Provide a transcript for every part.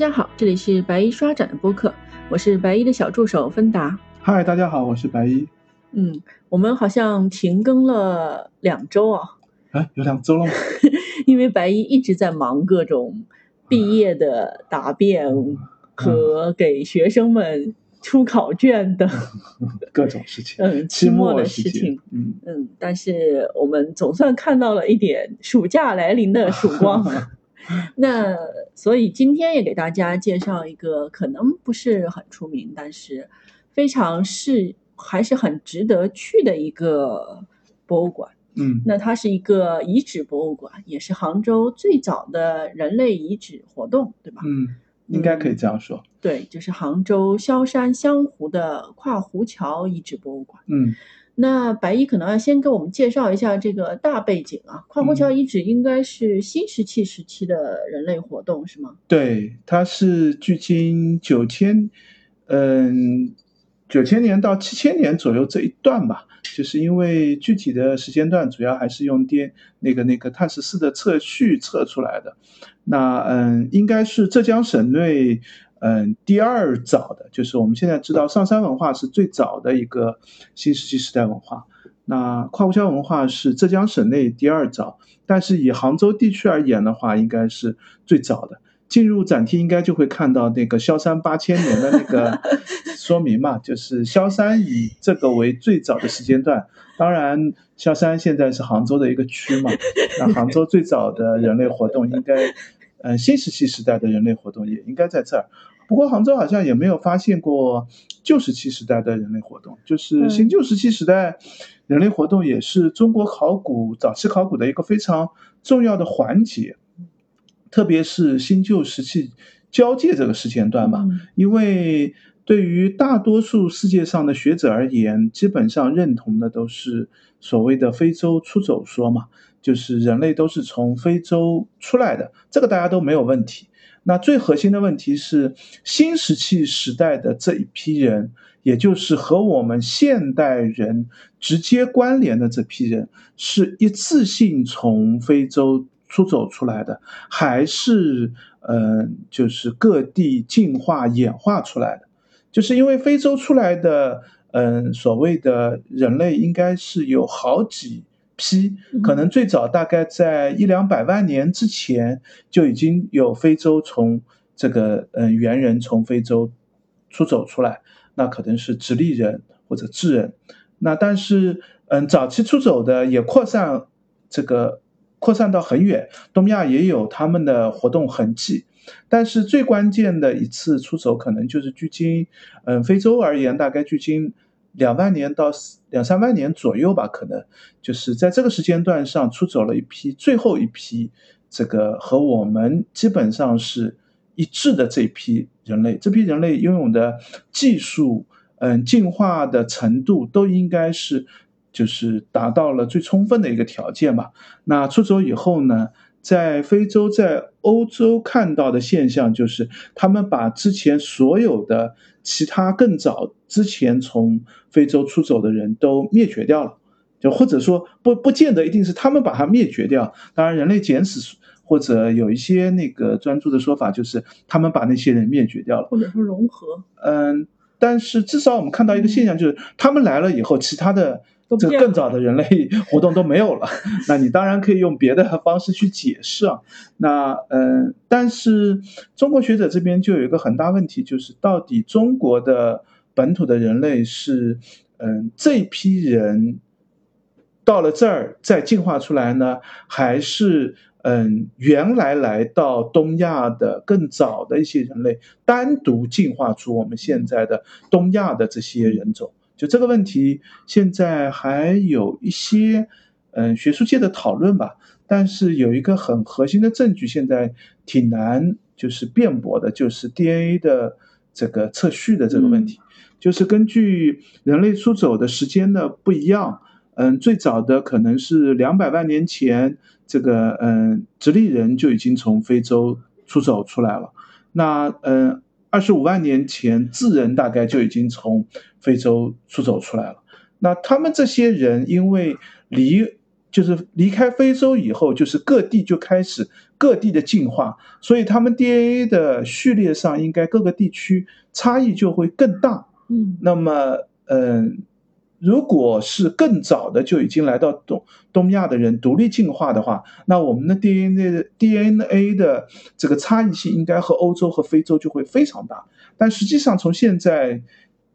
家好，这里是白衣刷展的播客，我是白衣的小助手芬达。嗨，大家好，我是白衣。嗯，我们好像停更了两周啊。哎，有两周了吗？因为白衣一直在忙各种毕业的答辩和给学生们出考卷的 各种事情。嗯，期末的事情。嗯嗯，但是我们总算看到了一点暑假来临的曙光。那所以今天也给大家介绍一个可能不是很出名，但是非常是还是很值得去的一个博物馆。嗯，那它是一个遗址博物馆，也是杭州最早的人类遗址活动，对吧？嗯，应该可以这样说。对，就是杭州萧山湘湖的跨湖桥遗址博物馆。嗯。那白衣可能要先给我们介绍一下这个大背景啊，跨湖桥遗址应该是新石器时期的人类活动是吗？对，它是距今九千，嗯，九千年到七千年左右这一段吧，就是因为具体的时间段主要还是用电那个那个碳十四的测序测出来的，那嗯，应该是浙江省内。嗯，第二早的就是我们现在知道上山文化是最早的一个新石器时代文化，那跨湖桥文化是浙江省内第二早，但是以杭州地区而言的话，应该是最早的。进入展厅应该就会看到那个萧山八千年的那个 说明嘛，就是萧山以这个为最早的时间段。当然，萧山现在是杭州的一个区嘛，那杭州最早的人类活动应该。嗯，新石器时代的人类活动也应该在这儿。不过杭州好像也没有发现过旧石器时代的人类活动，就是新旧石器时代人类活动也是中国考古早期考古的一个非常重要的环节，特别是新旧石器交界这个时间段吧，因为对于大多数世界上的学者而言，基本上认同的都是所谓的非洲出走说嘛。就是人类都是从非洲出来的，这个大家都没有问题。那最核心的问题是新石器时代的这一批人，也就是和我们现代人直接关联的这批人，是一次性从非洲出走出来的，还是嗯，就是各地进化演化出来的？就是因为非洲出来的，嗯，所谓的人类应该是有好几。批可能最早大概在一两百万年之前就已经有非洲从这个嗯猿人从非洲出走出来，那可能是直立人或者智人，那但是嗯早期出走的也扩散这个扩散到很远，东亚也有他们的活动痕迹，但是最关键的一次出走可能就是距今嗯非洲而言大概距今。两万年到两三万年左右吧，可能就是在这个时间段上出走了一批最后一批这个和我们基本上是一致的这一批人类，这批人类拥有的技术，嗯，进化的程度都应该是就是达到了最充分的一个条件吧。那出走以后呢？在非洲、在欧洲看到的现象就是，他们把之前所有的其他更早之前从非洲出走的人都灭绝掉了，就或者说不不见得一定是他们把它灭绝掉。当然，人类简史或者有一些那个专注的说法，就是他们把那些人灭绝掉了，或者说融合。嗯，但是至少我们看到一个现象，就是他们来了以后，其他的。这个更早的人类活动都没有了，那你当然可以用别的方式去解释啊。那嗯，但是中国学者这边就有一个很大问题，就是到底中国的本土的人类是嗯这批人到了这儿再进化出来呢，还是嗯原来来到东亚的更早的一些人类单独进化出我们现在的东亚的这些人种？就这个问题，现在还有一些嗯学术界的讨论吧，但是有一个很核心的证据，现在挺难就是辩驳的，就是 DNA 的这个测序的这个问题，就是根据人类出走的时间的不一样，嗯，最早的可能是两百万年前，这个嗯直立人就已经从非洲出走出来了，那嗯。二十五万年前，智人大概就已经从非洲出走出来了。那他们这些人因为离就是离开非洲以后，就是各地就开始各地的进化，所以他们 DNA 的序列上应该各个地区差异就会更大。嗯，那么，嗯，如果是更早的就已经来到东东亚的人独立进化的话，那我们的 DNA 的 DNA 的这个差异性应该和欧洲和非洲就会非常大。但实际上，从现在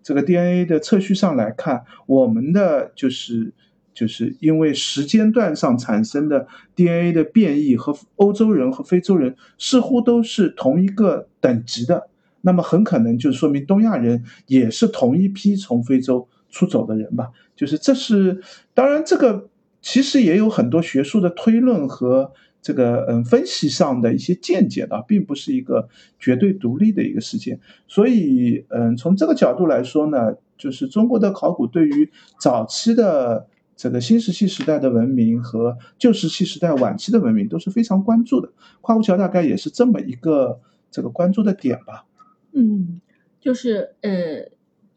这个 DNA 的测序上来看，我们的就是就是因为时间段上产生的 DNA 的变异和欧洲人和非洲人似乎都是同一个等级的。那么很可能就说明东亚人也是同一批从非洲出走的人吧，就是这是当然这个其实也有很多学术的推论和这个嗯分析上的一些见解的，并不是一个绝对独立的一个事件。所以嗯从这个角度来说呢，就是中国的考古对于早期的这个新石器时代的文明和旧石器时代晚期的文明都是非常关注的。跨湖桥大概也是这么一个这个关注的点吧。嗯，就是呃，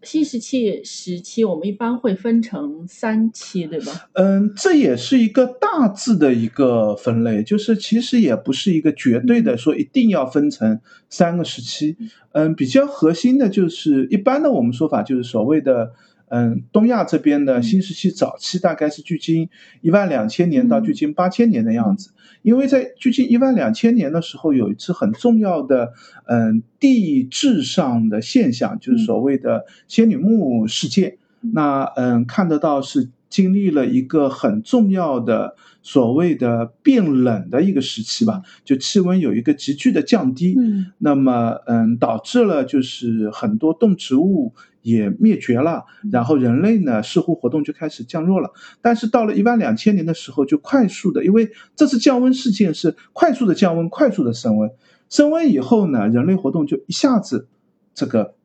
新石器时期我们一般会分成三期，对吧？嗯，这也是一个大致的一个分类，就是其实也不是一个绝对的说一定要分成三个时期。嗯，比较核心的就是一般的我们说法就是所谓的。嗯，东亚这边的新石器早期大概是距今一万两千年到距今八千年的样子，因为在距今一万两千年的时候，有一次很重要的嗯地质上的现象，就是所谓的仙女木事件。那嗯看得到是经历了一个很重要的所谓的变冷的一个时期吧，就气温有一个急剧的降低。嗯，那么嗯导致了就是很多动植物。也灭绝了，然后人类呢似乎活动就开始降弱了。但是到了一万两千年的时候，就快速的，因为这次降温事件是快速的降温，快速的升温。升温以后呢，人类活动就一下子这个。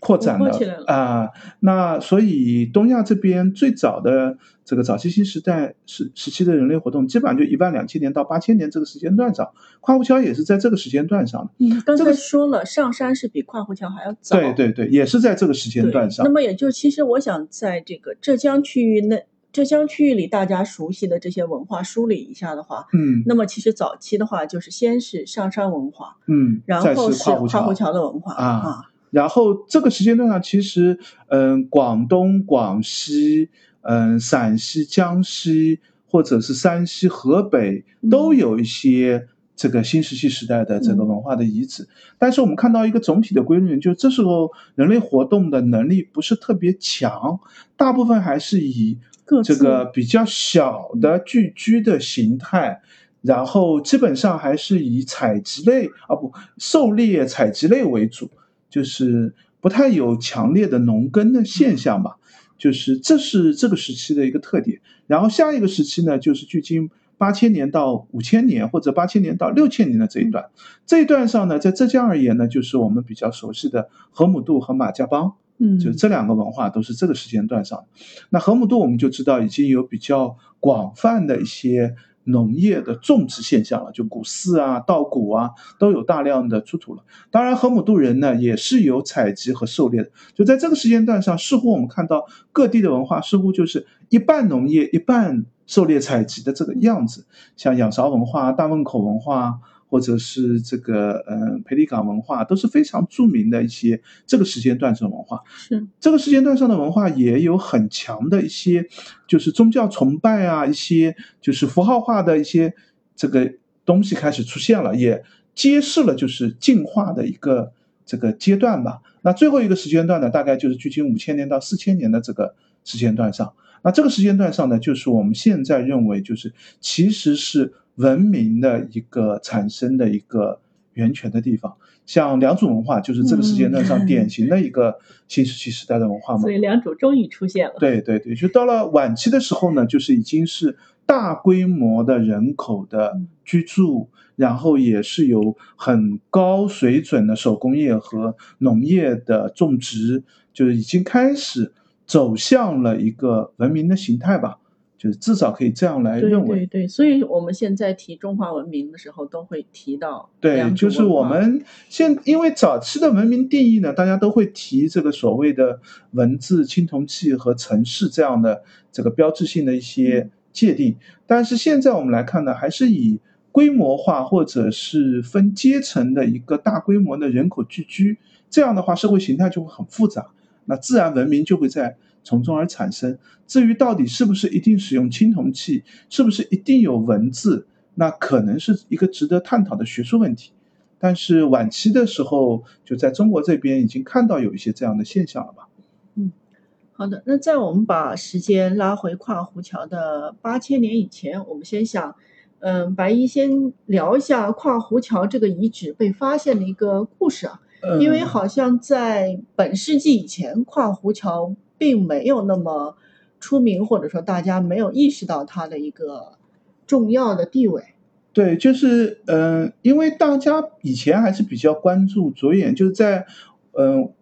扩展了啊，那所以东亚这边最早的这个早期新时代时时期的人类活动，基本上就一万两千年到八千年这个时间段上，跨湖桥也是在这个时间段上的。嗯，刚才说了，上山是比跨湖桥还要早。对对对，也是在这个时间段上。那么也就其实我想在这个浙江区域内，浙江区域里大家熟悉的这些文化梳理一下的话，嗯，那么其实早期的话就是先是上山文化，嗯，然后是跨湖桥的文化啊。然后这个时间段上，其实，嗯，广东、广西、嗯，陕西、江西，或者是山西、河北，都有一些这个新石器时代的这个文化的遗址。但是我们看到一个总体的规律，就这时候人类活动的能力不是特别强，大部分还是以这个比较小的聚居的形态，然后基本上还是以采集类啊不狩猎采集类为主。就是不太有强烈的农耕的现象吧，就是这是这个时期的一个特点。然后下一个时期呢，就是距今八千年到五千年，或者八千年到六千年的这一段。这一段上呢，在浙江而言呢，就是我们比较熟悉的河姆渡和马家浜，嗯，就这两个文化都是这个时间段上。那河姆渡我们就知道已经有比较广泛的一些。农业的种植现象了，就古寺啊、稻谷啊，都有大量的出土了。当然，河姆渡人呢，也是有采集和狩猎的。就在这个时间段上，似乎我们看到各地的文化似乎就是一半农业、一半狩猎采集的这个样子。像仰韶文化、大汶口文化。或者是这个呃，裴李岗文化都是非常著名的一些这个时间段上的文化。是这个时间段上的文化也有很强的一些，就是宗教崇拜啊，一些就是符号化的一些这个东西开始出现了，也揭示了就是进化的一个这个阶段吧。那最后一个时间段呢，大概就是距今五千年到四千年的这个时间段上。那这个时间段上呢，就是我们现在认为就是其实是。文明的一个产生的一个源泉的地方，像良渚文化就是这个时间段上典 型的一个新石器时代的文化嘛。所以良渚终于出现了。对对对，就到了晚期的时候呢，就是已经是大规模的人口的居住，然后也是有很高水准的手工业和农业的种植，就是已经开始走向了一个文明的形态吧。就是至少可以这样来认为，对对，所以我们现在提中华文明的时候，都会提到对，就是我们现因为早期的文明定义呢，大家都会提这个所谓的文字、青铜器和城市这样的这个标志性的一些。界定。但是现在我们来看呢，还是以规模化或者是分阶层的一个大规模的人口聚居，这样的话社会形态就会很复杂，那自然文明就会在从中而产生。至于到底是不是一定使用青铜器，是不是一定有文字，那可能是一个值得探讨的学术问题。但是晚期的时候，就在中国这边已经看到有一些这样的现象了吧？嗯，好的。那在我们把时间拉回跨湖桥的八千年以前，我们先想，嗯，白衣先聊一下跨湖桥这个遗址被发现的一个故事啊。因为好像在本世纪以前，跨湖桥并没有那么出名，或者说大家没有意识到它的一个重要的地位。对，就是嗯，因为大家以前还是比较关注着眼，就是在嗯，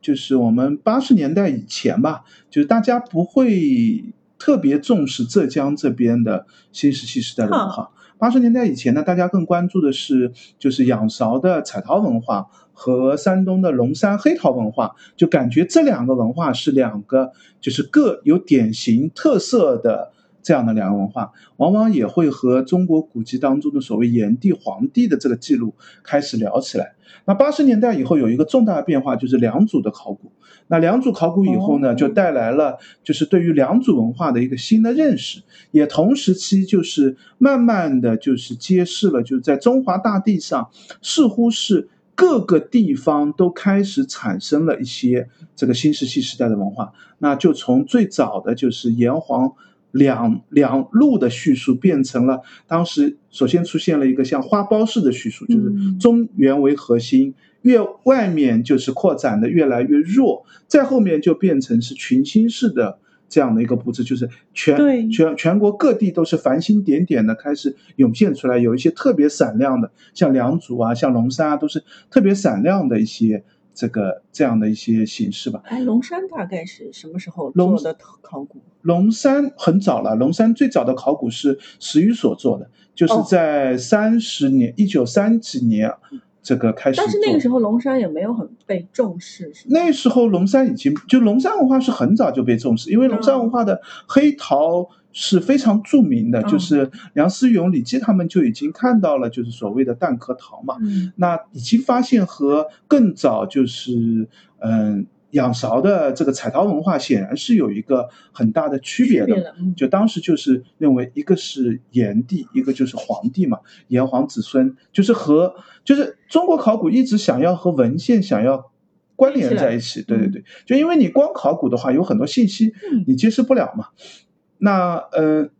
就是我们八十年代以前吧，就是大家不会特别重视浙江这边的新石器时代的文化。八十年代以前呢，大家更关注的是就是仰韶的彩陶文化和山东的龙山黑陶文化，就感觉这两个文化是两个就是各有典型特色的。这样的两个文化，往往也会和中国古籍当中的所谓炎帝、黄帝的这个记录开始聊起来。那八十年代以后有一个重大的变化，就是良渚的考古。那良渚考古以后呢，就带来了就是对于良渚文化的一个新的认识，也同时期就是慢慢的就是揭示了，就是在中华大地上，似乎是各个地方都开始产生了一些这个新石器时代的文化。那就从最早的就是炎黄。两两路的叙述变成了当时首先出现了一个像花苞式的叙述，就是中原为核心，越外面就是扩展的越来越弱，再后面就变成是群星式的这样的一个布置，就是全全全国各地都是繁星点点的开始涌现出来，有一些特别闪亮的，像良渚啊，像龙山啊，都是特别闪亮的一些。这个这样的一些形式吧。哎，龙山大概是什么时候做的考古？龙山很早了，龙山最早的考古是石宇所做的，就是在三十年，一九三几年这个开始。但是那个时候龙山也没有很被重视。那时候龙山已经就龙山文化是很早就被重视，因为龙山文化的黑陶。是非常著名的，就是梁思永、李济他们就已经看到了，就是所谓的蛋壳陶嘛。那已经发现和更早就是嗯仰韶的这个彩陶文化显然是有一个很大的区别的。就当时就是认为一个是炎帝，一个就是黄帝嘛，炎黄子孙，就是和就是中国考古一直想要和文献想要关联在一起。对对对，就因为你光考古的话，有很多信息你揭示不了嘛。那呃，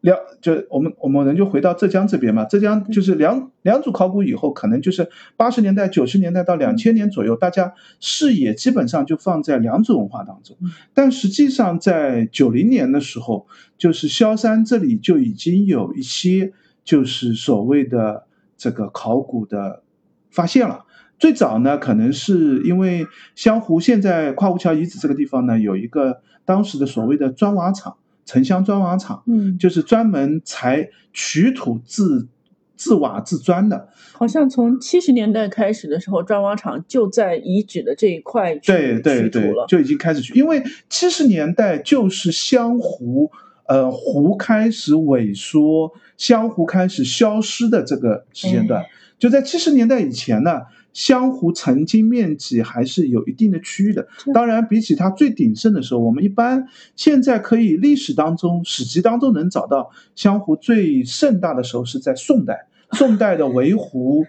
两就我们我们人就回到浙江这边嘛，浙江就是两两组考古以后，可能就是八十年代、九十年代到两千年左右，大家视野基本上就放在两组文化当中。但实际上在九零年的时候，就是萧山这里就已经有一些就是所谓的这个考古的发现了。最早呢，可能是因为湘湖现在跨湖桥遗址这个地方呢，有一个当时的所谓的砖瓦厂。城乡砖瓦厂，嗯，就是专门采取土制制瓦制砖的。好像从七十年代开始的时候，砖瓦厂就在遗址的这一块对对对，就已经开始取。因为七十年代就是湘湖，呃，湖开始萎缩，湘湖开始消失的这个时间段。就在七十年代以前呢。湘湖曾经面积还是有一定的区域的，当然比起它最鼎盛的时候，我们一般现在可以历史当中、史籍当中能找到湘湖最盛大的时候是在宋代，宋代的围湖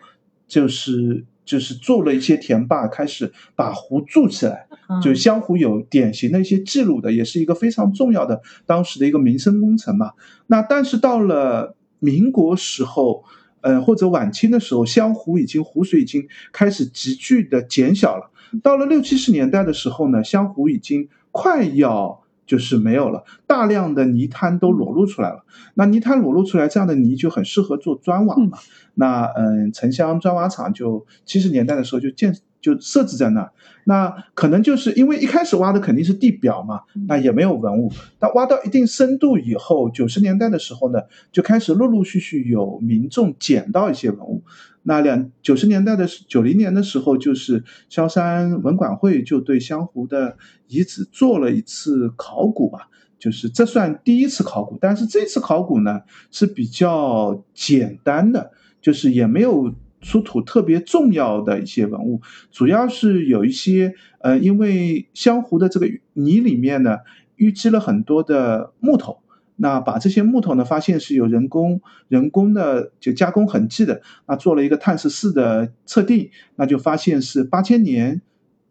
就是就是做了一些田坝，开始把湖筑起来，就湘湖有典型的一些记录的，也是一个非常重要的当时的一个民生工程嘛。那但是到了民国时候。嗯，或者晚清的时候，湘湖已经湖水已经开始急剧的减小了。到了六七十年代的时候呢，湘湖已经快要就是没有了，大量的泥滩都裸露出来了。那泥滩裸露出来，这样的泥就很适合做砖瓦嘛。那嗯，城乡砖瓦厂就七十年代的时候就建。就设置在那儿，那可能就是因为一开始挖的肯定是地表嘛，那也没有文物。但挖到一定深度以后，九十年代的时候呢，就开始陆陆续续有民众捡到一些文物。那两九十年代的九零年的时候，就是萧山文管会就对湘湖的遗址做了一次考古吧。就是这算第一次考古，但是这次考古呢是比较简单的，就是也没有出土特别重要的一些文物，主要是有一些呃，因为湘湖的这个泥里面呢淤积了很多的木头，那把这些木头呢发现是有人工人工的就加工痕迹的，那做了一个碳十四的测定，那就发现是八千年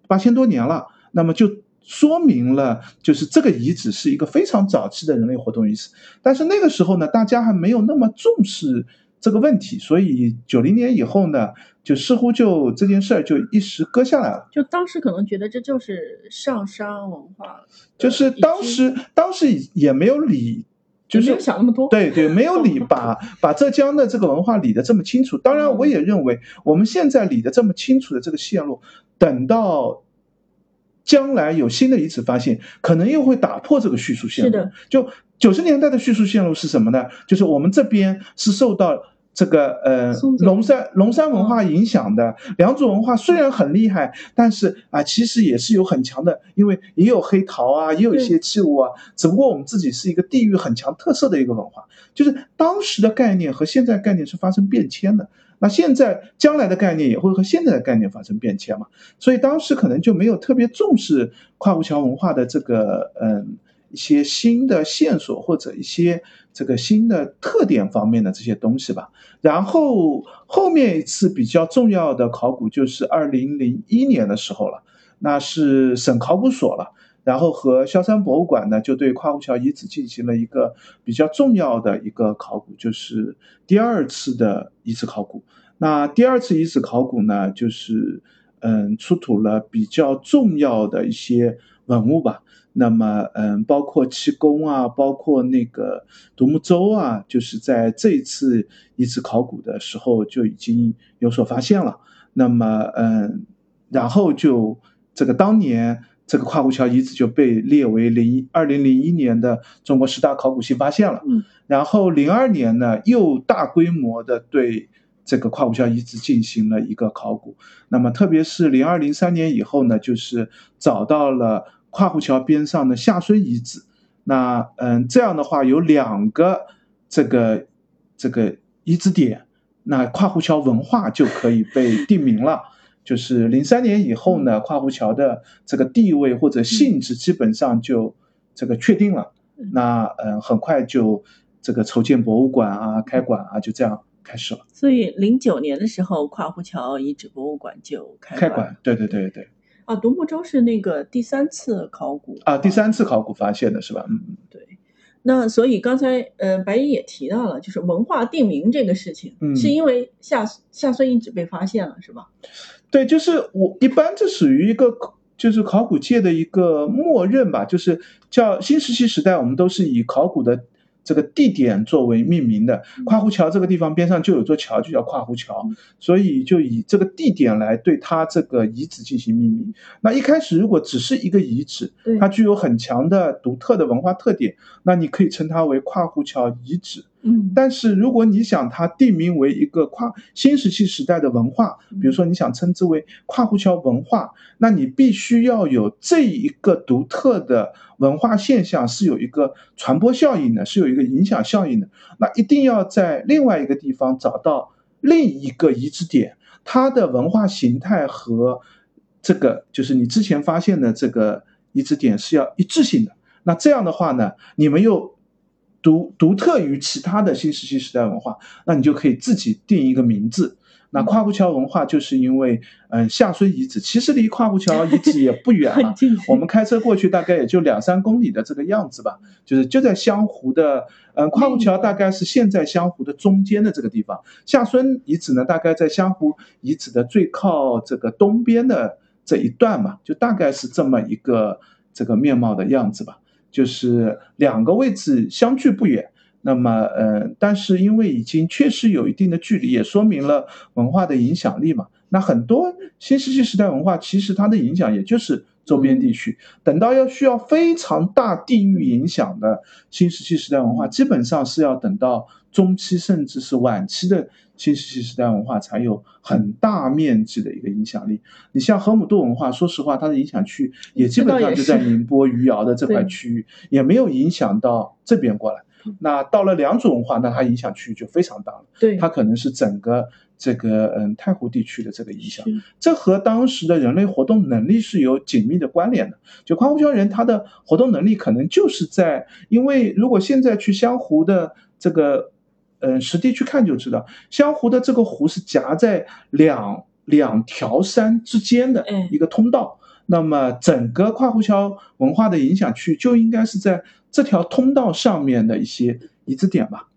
八千多年了，那么就。说明了，就是这个遗址是一个非常早期的人类活动遗址，但是那个时候呢，大家还没有那么重视这个问题，所以九零年以后呢，就似乎就这件事儿就一时搁下来了。就当时可能觉得这就是上山文化，就是当时当时也没有理，就是没有想那么多。对对，没有理 把把浙江的这个文化理得这么清楚。当然，我也认为我们现在理得这么清楚的这个线路，等到。将来有新的遗址发现，可能又会打破这个叙述线路。是的，就九十年代的叙述线路是什么呢？就是我们这边是受到这个呃龙山龙山文化影响的，良渚文化虽然很厉害，但是啊，其实也是有很强的，因为也有黑陶啊，也有一些器物啊。只不过我们自己是一个地域很强特色的一个文化，就是当时的概念和现在概念是发生变迁的。那现在将来的概念也会和现在的概念发生变迁嘛？所以当时可能就没有特别重视跨湖桥文化的这个嗯一些新的线索或者一些这个新的特点方面的这些东西吧。然后后面一次比较重要的考古就是二零零一年的时候了，那是省考古所了。然后和萧山博物馆呢，就对跨湖桥遗址进行了一个比较重要的一个考古，就是第二次的遗址考古。那第二次遗址考古呢，就是嗯，出土了比较重要的一些文物吧。那么嗯，包括气功啊，包括那个独木舟啊，就是在这一次遗址考古的时候就已经有所发现了。那么嗯，然后就这个当年。这个跨湖桥遗址就被列为零二零零一年的中国十大考古新发现了。嗯，然后零二年呢，又大规模的对这个跨湖桥遗址进行了一个考古。那么，特别是零二零三年以后呢，就是找到了跨湖桥边上的下水遗址。那嗯，这样的话有两个这个这个遗址点，那跨湖桥文化就可以被定名了。就是零三年以后呢，跨湖桥的这个地位或者性质基本上就这个确定了。那嗯，很快就这个筹建博物馆啊，开馆啊，就这样开始了。所以零九年的时候，跨湖桥遗址博物馆就开开馆。对对对对。啊，独木舟是那个第三次考古啊，第三次考古发现的是吧？嗯嗯，对。那所以刚才呃，白姨也提到了，就是文化定名这个事情，嗯是因为下下孙遗址被发现了，是吧？对，就是我一般这属于一个，就是考古界的一个默认吧，就是叫新石器时代，我们都是以考古的。这个地点作为命名的，跨湖桥这个地方边上就有座桥，就叫跨湖桥，所以就以这个地点来对它这个遗址进行命名。那一开始如果只是一个遗址，它具有很强的独特的文化特点，那你可以称它为跨湖桥遗址。嗯，但是如果你想它定名为一个跨新石器时代的文化，比如说你想称之为跨湖桥文化，那你必须要有这一个独特的文化现象是有一个传播效应的，是有一个影响效应的。那一定要在另外一个地方找到另一个遗址点，它的文化形态和这个就是你之前发现的这个遗址点是要一致性的。那这样的话呢，你们又。独独特于其他的新石器时代文化，那你就可以自己定一个名字。那跨湖桥文化就是因为，嗯，下孙遗址其实离跨湖桥遗址也不远 了，我们开车过去大概也就两三公里的这个样子吧。就是就在湘湖的，嗯，跨步桥大概是现在湘湖的中间的这个地方，下孙遗址呢大概在湘湖遗址的最靠这个东边的这一段嘛，就大概是这么一个这个面貌的样子吧。就是两个位置相距不远，那么呃，但是因为已经确实有一定的距离，也说明了文化的影响力嘛。那很多新石器时代文化其实它的影响也就是周边地区。等到要需要非常大地域影响的新石器时代文化，基本上是要等到中期甚至是晚期的新石器时代文化才有很大面积的一个影响力。你像河姆渡文化，说实话，它的影响区也基本上就在宁波、余姚的这块区域，也没有影响到这边过来。那到了良渚文化，那它影响区域就非常大了。对，它可能是整个这个嗯太湖地区的这个影响，这和当时的人类活动能力是有紧密的关联的。就夸湖礁人，他的活动能力可能就是在，因为如果现在去湘湖的这个嗯实地去看就知道，湘湖的这个湖是夹在两两条山之间的一个通道。那么整个跨湖桥文化的影响区就应该是在这条通道上面的一些遗址点吧。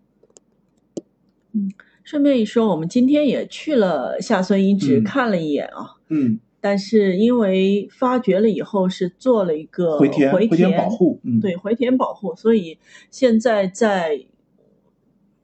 嗯，顺便一说，我们今天也去了下孙遗址看了一眼啊。嗯。但是因为发掘了以后是做了一个回填回填保护，嗯，对，回填保护，所以现在在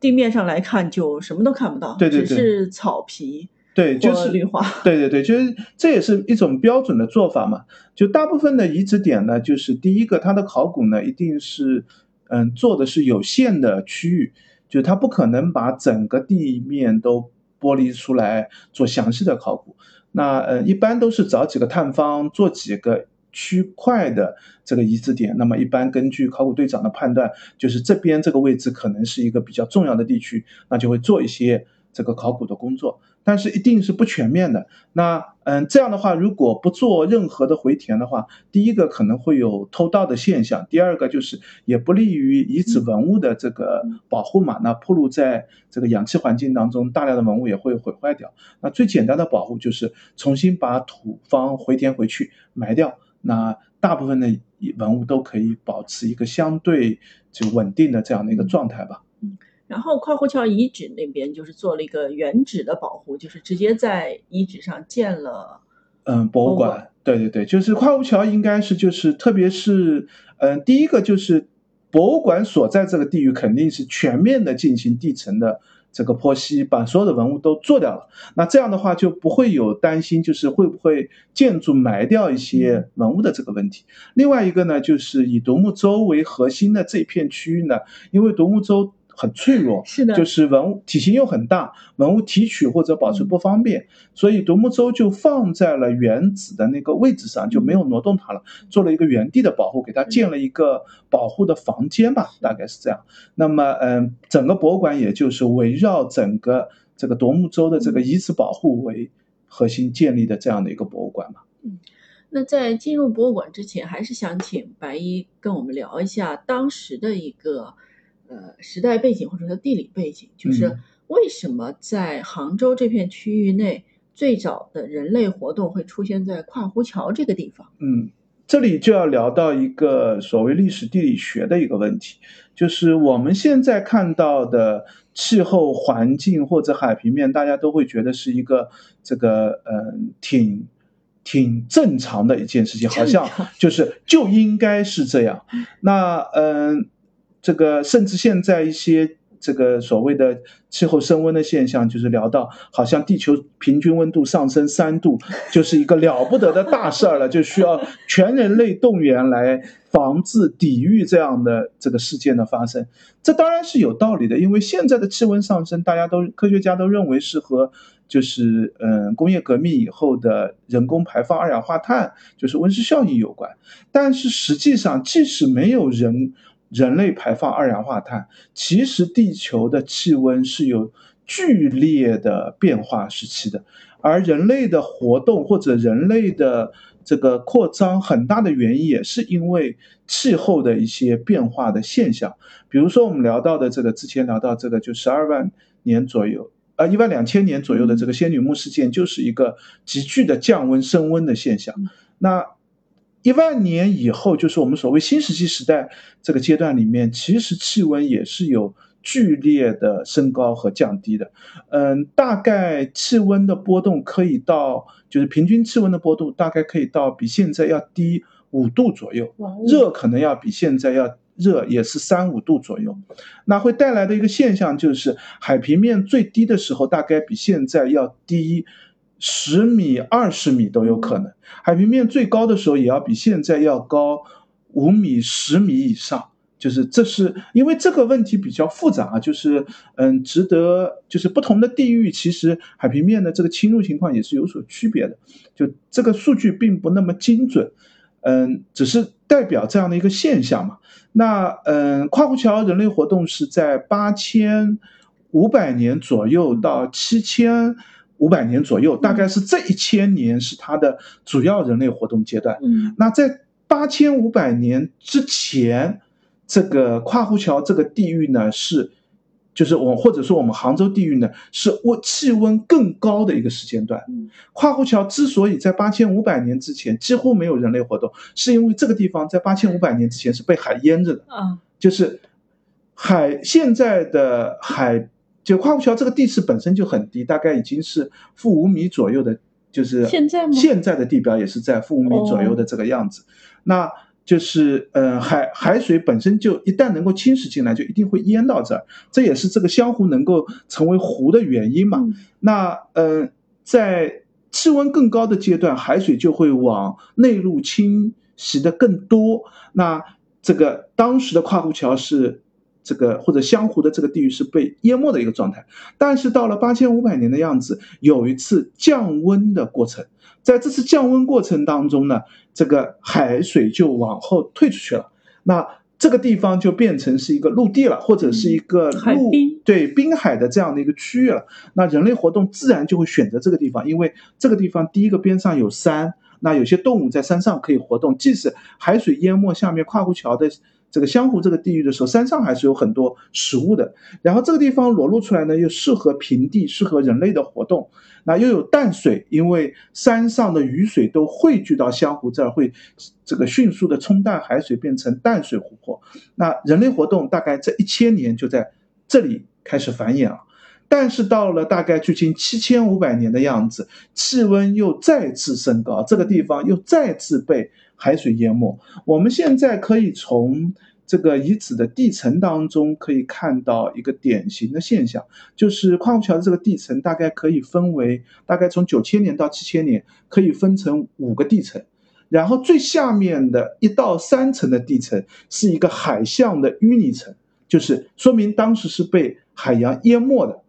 地面上来看就什么都看不到，对对对，只是草皮。对，就是绿化。对对对，就是这也是一种标准的做法嘛。就大部分的遗址点呢，就是第一个，它的考古呢一定是，嗯，做的是有限的区域，就它不可能把整个地面都剥离出来做详细的考古。那呃，一般都是找几个探方做几个区块的这个遗址点。那么一般根据考古队长的判断，就是这边这个位置可能是一个比较重要的地区，那就会做一些这个考古的工作。但是一定是不全面的。那嗯，这样的话，如果不做任何的回填的话，第一个可能会有偷盗的现象，第二个就是也不利于遗址文物的这个保护嘛。那暴露在这个氧气环境当中，大量的文物也会毁坏掉。那最简单的保护就是重新把土方回填回去，埋掉。那大部分的文物都可以保持一个相对就稳定的这样的一个状态吧。嗯然后跨湖桥遗址那边就是做了一个原址的保护，就是直接在遗址上建了，嗯，博物馆。对对对，就是跨湖桥应该是就是，特别是嗯，第一个就是博物馆所在这个地域肯定是全面的进行地层的这个剖析，把所有的文物都做掉了。那这样的话就不会有担心，就是会不会建筑埋掉一些文物的这个问题。另外一个呢，就是以独木舟为核心的这片区域呢，因为独木舟。很脆弱，是的，就是文物体型又很大，文物提取或者保存不方便，所以独木舟就放在了原址的那个位置上，就没有挪动它了，做了一个原地的保护，给它建了一个保护的房间吧，大概是这样。那么，嗯，整个博物馆也就是围绕整个这个独木舟的这个遗址保护为核心建立的这样的一个博物馆嘛。嗯，那在进入博物馆之前，还是想请白衣跟我们聊一下当时的一个。呃，时代背景或者说地理背景，就是为什么在杭州这片区域内，最早的人类活动会出现在跨湖桥这个地方？嗯，这里就要聊到一个所谓历史地理学的一个问题，就是我们现在看到的气候环境或者海平面，大家都会觉得是一个这个嗯挺挺正常的一件事情，好像就是就应该是这样。那嗯。这个甚至现在一些这个所谓的气候升温的现象，就是聊到好像地球平均温度上升三度，就是一个了不得的大事儿了，就需要全人类动员来防治、抵御这样的这个事件的发生。这当然是有道理的，因为现在的气温上升，大家都科学家都认为是和就是嗯工业革命以后的人工排放二氧化碳，就是温室效应有关。但是实际上，即使没有人，人类排放二氧化碳，其实地球的气温是有剧烈的变化时期的，而人类的活动或者人类的这个扩张，很大的原因也是因为气候的一些变化的现象。比如说我们聊到的这个，之前聊到这个，就十二万年左右，呃，一万两千年左右的这个仙女木事件，就是一个急剧的降温升温的现象。那一万年以后，就是我们所谓新石器时代这个阶段里面，其实气温也是有剧烈的升高和降低的。嗯，大概气温的波动可以到，就是平均气温的波动大概可以到比现在要低五度左右，热可能要比现在要热，也是三五度左右。那会带来的一个现象就是，海平面最低的时候大概比现在要低。十米、二十米都有可能。海平面最高的时候也要比现在要高五米、十米以上。就是这是因为这个问题比较复杂啊，就是嗯，值得就是不同的地域其实海平面的这个侵入情况也是有所区别的。就这个数据并不那么精准，嗯，只是代表这样的一个现象嘛。那嗯，跨湖桥人类活动是在八千五百年左右到七千五百年左右，大概是这一千年是它的主要人类活动阶段。嗯，那在八千五百年之前。这个跨湖桥这个地域呢，是，就是我或者说我们杭州地域呢，是温气温更高的一个时间段。跨湖桥之所以在八千五百年之前几乎没有人类活动，是因为这个地方在八千五百年之前是被海淹着的。啊，就是海现在的海，就跨湖桥这个地势本身就很低，大概已经是负五米左右的，就是现在吗？现在的地表也是在负五米左右的这个样子。那就是，呃，海海水本身就一旦能够侵蚀进来，就一定会淹到这儿，这也是这个湘湖能够成为湖的原因嘛。那，呃，在气温更高的阶段，海水就会往内陆侵袭的更多。那这个当时的跨湖桥是这个或者湘湖的这个地域是被淹没的一个状态。但是到了八千五百年的样子，有一次降温的过程。在这次降温过程当中呢，这个海水就往后退出去了，那这个地方就变成是一个陆地了，或者是一个陆对滨海的这样的一个区域了。那人类活动自然就会选择这个地方，因为这个地方第一个边上有山，那有些动物在山上可以活动，即使海水淹没下面跨湖桥的。这个湘湖这个地域的时候，山上还是有很多食物的。然后这个地方裸露出来呢，又适合平地，适合人类的活动。那又有淡水，因为山上的雨水都汇聚到湘湖这儿，会这个迅速的冲淡海水，变成淡水湖泊。那人类活动大概这一千年就在这里开始繁衍了。但是到了大概距今七千五百年的样子，气温又再次升高，这个地方又再次被。海水淹没，我们现在可以从这个遗址的地层当中可以看到一个典型的现象，就是跨湖桥的这个地层大概可以分为，大概从九千年到七千年可以分成五个地层，然后最下面的一到三层的地层是一个海象的淤泥层，就是说明当时是被海洋淹没的。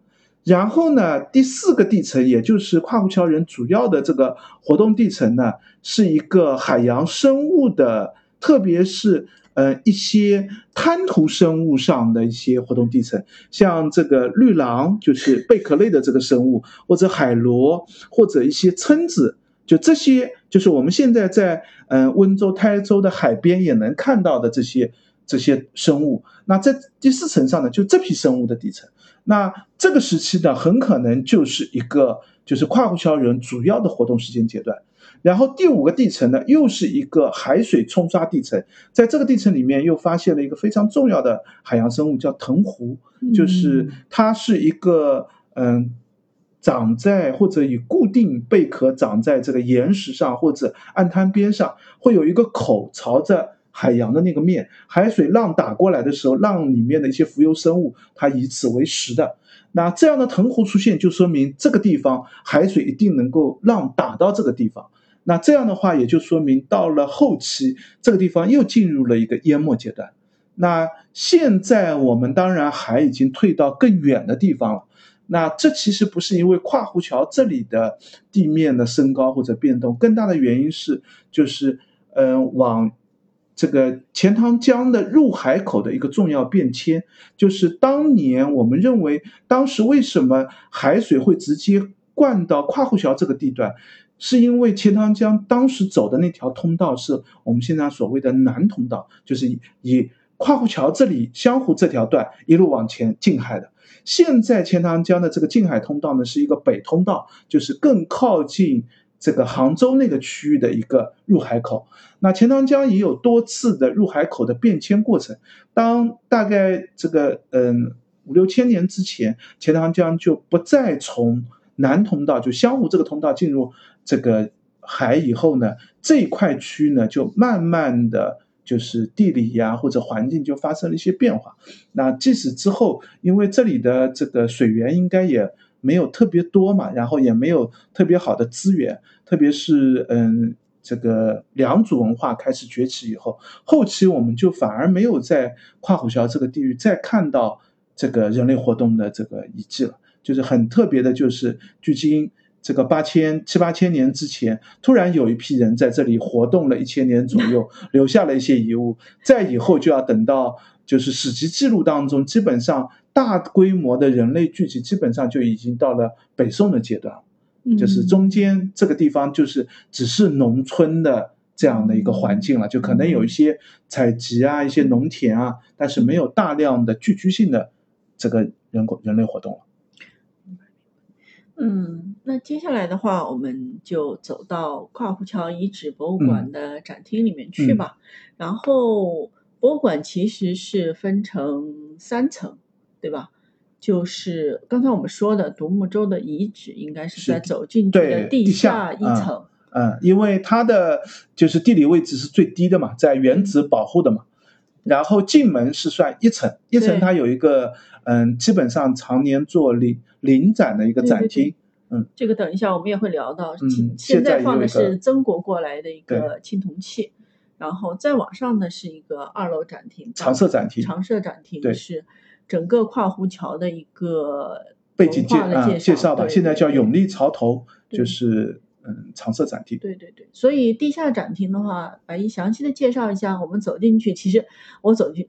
然后呢，第四个地层，也就是跨湖桥人主要的这个活动地层呢，是一个海洋生物的，特别是呃一些滩涂生物上的一些活动地层，像这个绿狼，就是贝壳类的这个生物，或者海螺，或者一些蛏子，就这些，就是我们现在在嗯温州、台州的海边也能看到的这些这些生物。那在第四层上呢，就这批生物的底层。那这个时期呢，很可能就是一个就是跨湖桥人主要的活动时间阶段。然后第五个地层呢，又是一个海水冲刷地层，在这个地层里面又发现了一个非常重要的海洋生物，叫藤壶，就是它是一个嗯，长在或者以固定贝壳长在这个岩石上或者岸滩边上，会有一个口朝着。海洋的那个面，海水浪打过来的时候，浪里面的一些浮游生物，它以此为食的。那这样的藤壶出现，就说明这个地方海水一定能够浪打到这个地方。那这样的话，也就说明到了后期，这个地方又进入了一个淹没阶段。那现在我们当然海已经退到更远的地方了。那这其实不是因为跨湖桥这里的地面的升高或者变动，更大的原因是就是嗯往。这个钱塘江的入海口的一个重要变迁，就是当年我们认为，当时为什么海水会直接灌到跨湖桥这个地段，是因为钱塘江当时走的那条通道是我们现在所谓的南通道，就是以跨湖桥这里湘湖这条段一路往前进海的。现在钱塘江的这个进海通道呢，是一个北通道，就是更靠近。这个杭州那个区域的一个入海口，那钱塘江也有多次的入海口的变迁过程。当大概这个嗯五六千年之前，钱塘江就不再从南通道就湘湖这个通道进入这个海以后呢，这一块区呢就慢慢的就是地理呀或者环境就发生了一些变化。那即使之后，因为这里的这个水源应该也。没有特别多嘛，然后也没有特别好的资源，特别是嗯，这个良渚文化开始崛起以后，后期我们就反而没有在跨虎桥这个地域再看到这个人类活动的这个遗迹了。就是很特别的，就是距今这个八千七八千年之前，突然有一批人在这里活动了一千年左右，留下了一些遗物。再以后就要等到就是史籍记录当中，基本上大规模的人类聚集，基本上就已经到了北宋的阶段，就是中间这个地方就是只是农村的这样的一个环境了，就可能有一些采集啊，一些农田啊，但是没有大量的聚居性的这个人口人类活动了。嗯，那接下来的话，我们就走到跨湖桥遗址博物馆的展厅里面去吧。然后，博物馆其实是分成三层，对吧？就是刚才我们说的独木舟的遗址，应该是在走进去的地下一层。嗯，因为它的就是地理位置是最低的嘛，在原址保护的嘛。然后进门是算一层，一层它有一个嗯，基本上常年做临临展的一个展厅。嗯，这个等一下我们也会聊到。嗯，现在放的是曾国过来的一个青铜器，然后再往上呢是一个二楼展厅，常设展厅。常设展厅是整个跨湖桥的一个背景介啊介绍吧。现在叫永历潮头，就是嗯常设展厅。对对对，所以地下展厅的话，白衣详细的介绍一下。我们走进去，其实我走进。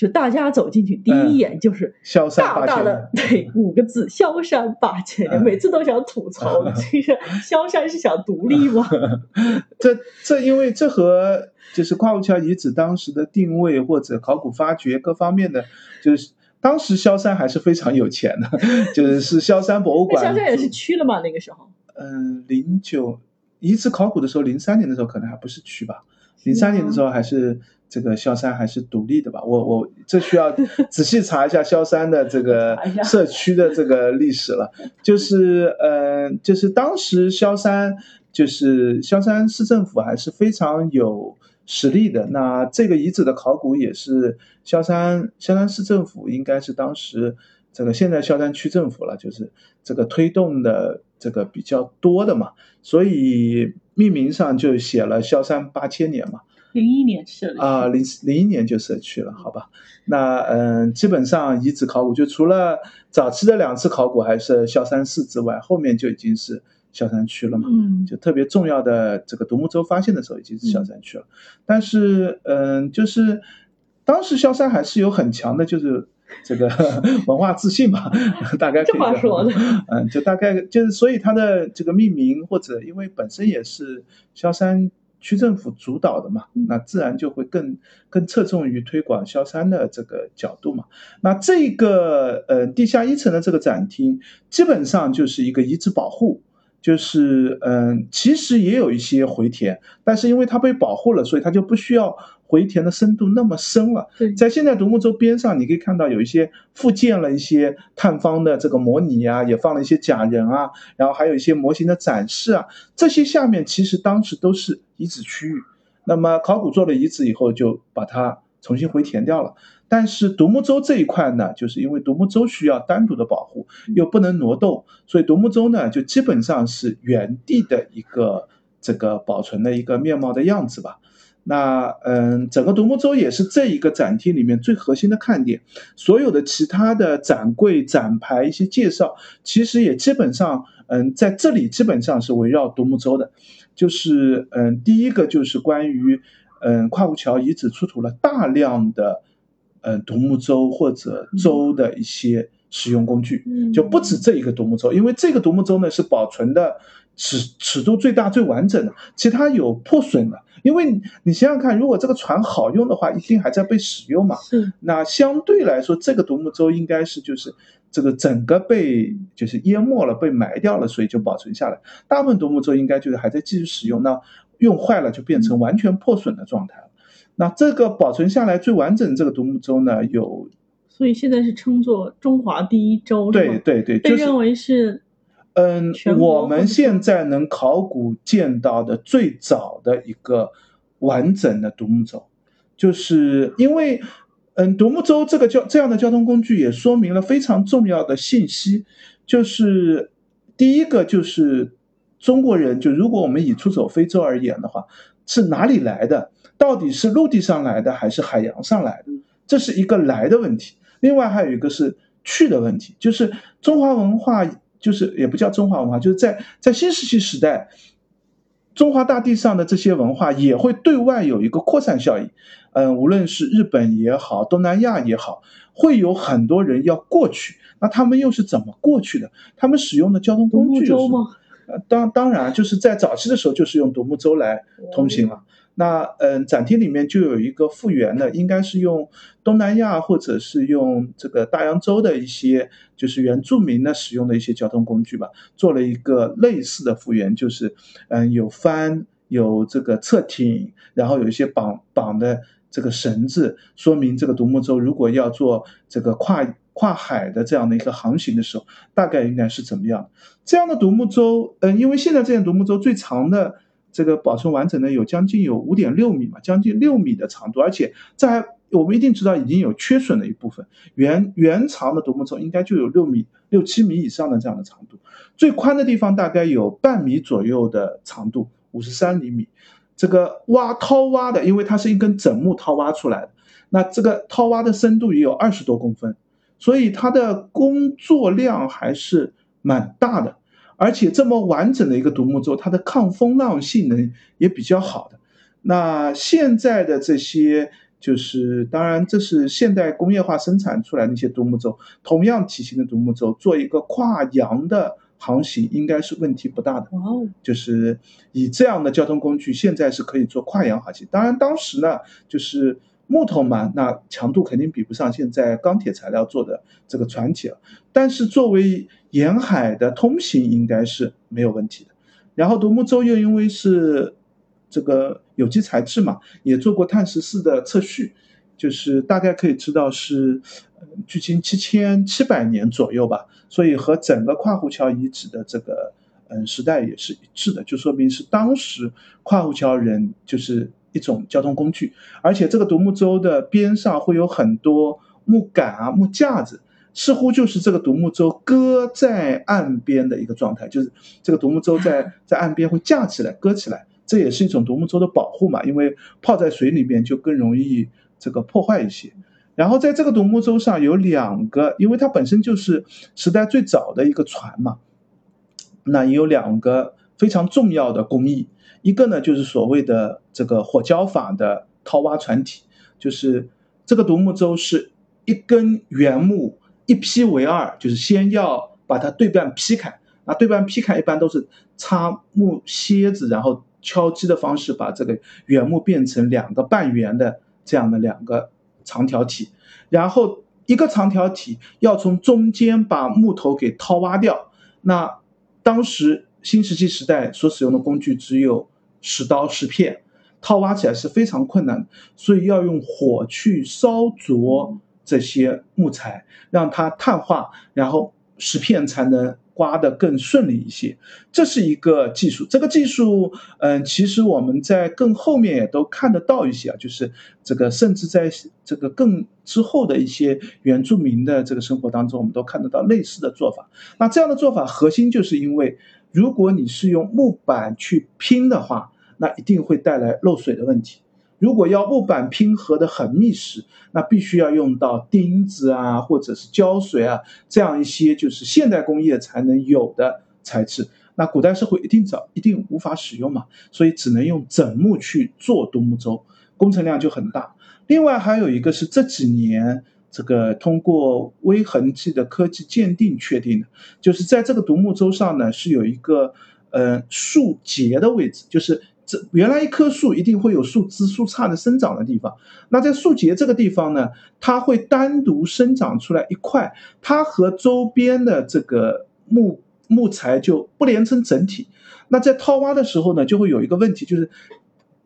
就大家走进去，第一眼就是大大的 对五个字“萧山八千年”，每次都想吐槽，这个萧山是想独立吗？这这因为这和就是跨湖桥遗址当时的定位或者考古发掘各方面的，就是当时萧山还是非常有钱的，就是是萧山博物馆。萧山也是区了嘛？那个时候，嗯，零九遗址考古的时候，零三年的时候可能还不是区吧，零三年的时候还是。这个萧山还是独立的吧？我我这需要 仔细查一下萧山的这个社区的这个历史了。就是呃，就是当时萧山就是萧山市政府还是非常有实力的。那这个遗址的考古也是萧山萧山市政府应该是当时这个现在萧山区政府了，就是这个推动的这个比较多的嘛。所以命名上就写了萧山八千年嘛。零一年设的啊，零零一年就设区了，好吧？那嗯，基本上遗址考古就除了早期的两次考古还是萧山市之外，后面就已经是萧山区了嘛。嗯，就特别重要的这个独木舟发现的时候已经是萧山区了。但是嗯，就是当时萧山还是有很强的，就是这个 文化自信吧，大概这话说的，嗯，就大概就是所以它的这个命名或者因为本身也是萧山。区政府主导的嘛，那自然就会更更侧重于推广萧山的这个角度嘛。那这个呃地下一层的这个展厅，基本上就是一个遗址保护，就是嗯，其实也有一些回填，但是因为它被保护了，所以它就不需要。回填的深度那么深了，在现在独木舟边上，你可以看到有一些复建了一些探方的这个模拟啊，也放了一些假人啊，然后还有一些模型的展示啊，这些下面其实当时都是遗址区域。那么考古做了遗址以后，就把它重新回填掉了。但是独木舟这一块呢，就是因为独木舟需要单独的保护，又不能挪动，所以独木舟呢就基本上是原地的一个这个保存的一个面貌的样子吧。那嗯，整个独木舟也是这一个展厅里面最核心的看点。所有的其他的展柜、展牌一些介绍，其实也基本上嗯，在这里基本上是围绕独木舟的。就是嗯，第一个就是关于嗯，跨湖桥遗址出土了大量的嗯独木舟或者舟的一些使用工具，就不止这一个独木舟，因为这个独木舟呢是保存的尺尺度最大、最完整的，其他有破损的。因为你想想看，如果这个船好用的话，一定还在被使用嘛。是。那相对来说，这个独木舟应该是就是这个整个被就是淹没了、被埋掉了，所以就保存下来。大部分独木舟应该就是还在继续使用，那用坏了就变成完全破损的状态了。那这个保存下来最完整这个独木舟呢，有。所以现在是称作中华第一舟，对对对，被认为是。嗯，我们现在能考古见到的最早的一个完整的独木舟，就是因为，嗯，独木舟这个交这样的交通工具也说明了非常重要的信息，就是第一个就是中国人，就如果我们以出走非洲而言的话，是哪里来的？到底是陆地上来的还是海洋上来的？这是一个来的问题。另外还有一个是去的问题，就是中华文化，就是也不叫中华文化，就是在在新石器时代。中华大地上的这些文化也会对外有一个扩散效应，嗯，无论是日本也好，东南亚也好，会有很多人要过去。那他们又是怎么过去的？他们使用的交通工具是？呃，当当然就是在早期的时候就是用独木舟来通行了。那嗯，展厅里面就有一个复原的，应该是用东南亚或者是用这个大洋洲的一些就是原住民呢使用的一些交通工具吧，做了一个类似的复原，就是嗯有帆有这个侧艇，然后有一些绑绑的这个绳子，说明这个独木舟如果要做这个跨跨海的这样的一个航行的时候，大概应该是怎么样？这样的独木舟，嗯，因为现在这样独木舟最长的。这个保存完整的有将近有五点六米嘛，将近六米的长度，而且在我们一定知道已经有缺损的一部分，原原长的独木舟应该就有六米六七米以上的这样的长度，最宽的地方大概有半米左右的长度，五十三厘米。这个挖掏挖的，因为它是一根整木掏挖出来的，那这个掏挖的深度也有二十多公分，所以它的工作量还是蛮大的。而且这么完整的一个独木舟，它的抗风浪性能也比较好的。那现在的这些，就是当然这是现代工业化生产出来的一些独木舟，同样体型的独木舟，做一个跨洋的航行，应该是问题不大的。哦，就是以这样的交通工具，现在是可以做跨洋航行。当然当时呢，就是木头嘛，那强度肯定比不上现在钢铁材料做的这个船体了。但是作为沿海的通行应该是没有问题的，然后独木舟又因为是这个有机材质嘛，也做过碳十四的测序，就是大概可以知道是距今七千七百年左右吧，所以和整个跨湖桥遗址的这个嗯时代也是一致的，就说明是当时跨湖桥人就是一种交通工具，而且这个独木舟的边上会有很多木杆啊木架子。似乎就是这个独木舟搁在岸边的一个状态，就是这个独木舟在 在岸边会架起来、搁起来，这也是一种独木舟的保护嘛，因为泡在水里面就更容易这个破坏一些。然后在这个独木舟上有两个，因为它本身就是时代最早的一个船嘛，那也有两个非常重要的工艺，一个呢就是所谓的这个火浇法的掏挖船体，就是这个独木舟是一根原木。一劈为二，就是先要把它对半劈开。那对半劈开一般都是插木楔子，然后敲击的方式把这个原木变成两个半圆的这样的两个长条体。然后一个长条体要从中间把木头给掏挖掉。那当时新石器时代所使用的工具只有石刀石片，掏挖起来是非常困难，所以要用火去烧灼。这些木材让它碳化，然后石片才能刮得更顺利一些。这是一个技术，这个技术，嗯，其实我们在更后面也都看得到一些啊，就是这个甚至在这个更之后的一些原住民的这个生活当中，我们都看得到类似的做法。那这样的做法核心就是因为，如果你是用木板去拼的话，那一定会带来漏水的问题。如果要木板拼合的很密实，那必须要用到钉子啊，或者是胶水啊，这样一些就是现代工业才能有的材质。那古代社会一定早一定无法使用嘛，所以只能用整木去做独木舟，工程量就很大。另外还有一个是这几年这个通过微痕迹的科技鉴定确定的，就是在这个独木舟上呢是有一个呃树节的位置，就是。这原来一棵树一定会有树枝、树杈的生长的地方，那在树节这个地方呢，它会单独生长出来一块，它和周边的这个木木材就不连成整体。那在掏挖的时候呢，就会有一个问题，就是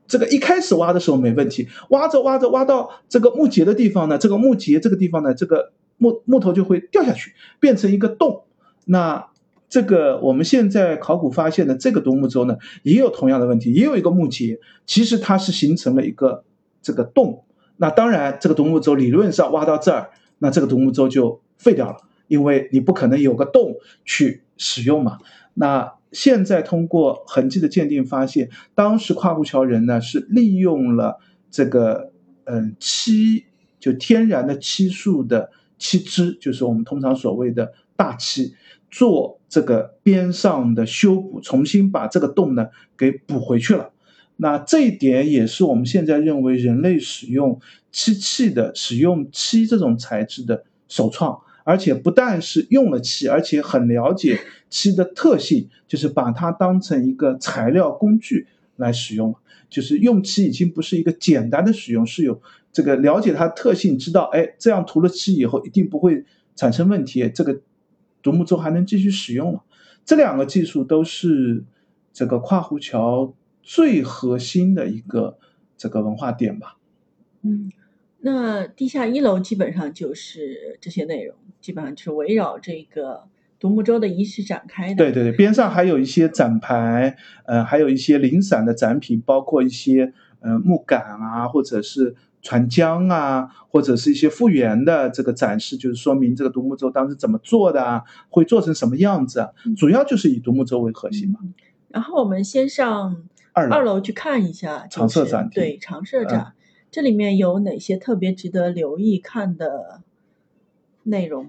这个一开始挖的时候没问题，挖着挖着挖到这个木节的地方呢，这个木节这个地方呢，这个木木头就会掉下去，变成一个洞。那这个我们现在考古发现的这个独木舟呢，也有同样的问题，也有一个木节，其实它是形成了一个这个洞。那当然，这个独木舟理论上挖到这儿，那这个独木舟就废掉了，因为你不可能有个洞去使用嘛。那现在通过痕迹的鉴定发现，当时跨户桥人呢是利用了这个嗯漆，就天然的漆树的漆枝，就是我们通常所谓的大漆，做这个边上的修补，重新把这个洞呢给补回去了。那这一点也是我们现在认为人类使用漆器的、使用漆这种材质的首创，而且不但是用了漆，而且很了解 漆的特性，就是把它当成一个材料工具来使用，就是用漆已经不是一个简单的使用，是有这个了解它特性，知道哎这样涂了漆以后一定不会产生问题，这个独木舟还能继续使用了。这两个技术都是这个跨湖桥。最核心的一个这个文化点吧，嗯，那地下一楼基本上就是这些内容，基本上就是围绕这个独木舟的仪式展开的。对对对，边上还有一些展牌，呃，还有一些零散的展品，包括一些呃木杆啊，或者是船浆啊，或者是一些复原的这个展示，就是说明这个独木舟当时怎么做的啊，会做成什么样子啊，主要就是以独木舟为核心嘛。然后我们先上。二楼去看一下常设展，对常设展，这里面有哪些特别值得留意看的内容？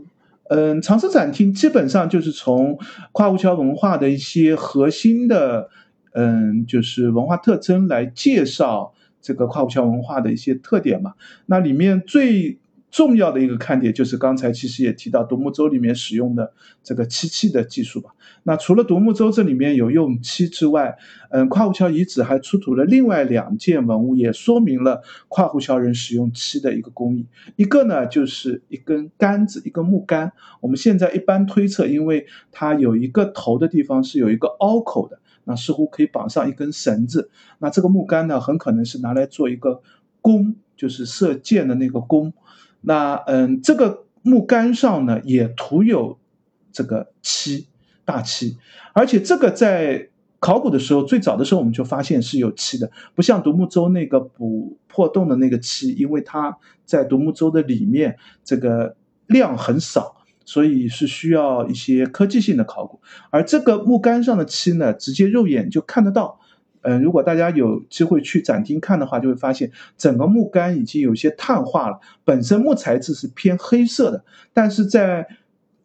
嗯，常设展厅基本上就是从跨湖桥文化的一些核心的，嗯，就是文化特征来介绍这个跨湖桥文化的一些特点嘛。那里面最。重要的一个看点就是刚才其实也提到独木舟里面使用的这个漆器的技术吧。那除了独木舟这里面有用漆之外，嗯，跨湖桥遗址还出土了另外两件文物，也说明了跨湖桥人使用漆的一个工艺。一个呢就是一根杆子，一根木杆。我们现在一般推测，因为它有一个头的地方是有一个凹口的，那似乎可以绑上一根绳子。那这个木杆呢，很可能是拿来做一个弓，就是射箭的那个弓。那嗯，这个木杆上呢也涂有这个漆大漆，而且这个在考古的时候，最早的时候我们就发现是有漆的，不像独木舟那个补破洞的那个漆，因为它在独木舟的里面这个量很少，所以是需要一些科技性的考古。而这个木杆上的漆呢，直接肉眼就看得到。嗯，如果大家有机会去展厅看的话，就会发现整个木杆已经有些碳化了。本身木材质是偏黑色的，但是在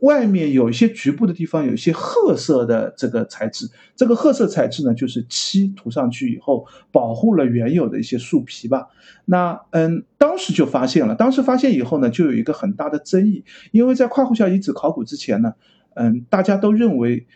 外面有一些局部的地方有一些褐色的这个材质。这个褐色材质呢，就是漆涂上去以后保护了原有的一些树皮吧。那嗯，当时就发现了，当时发现以后呢，就有一个很大的争议，因为在跨湖桥遗址考古之前呢，嗯，大家都认为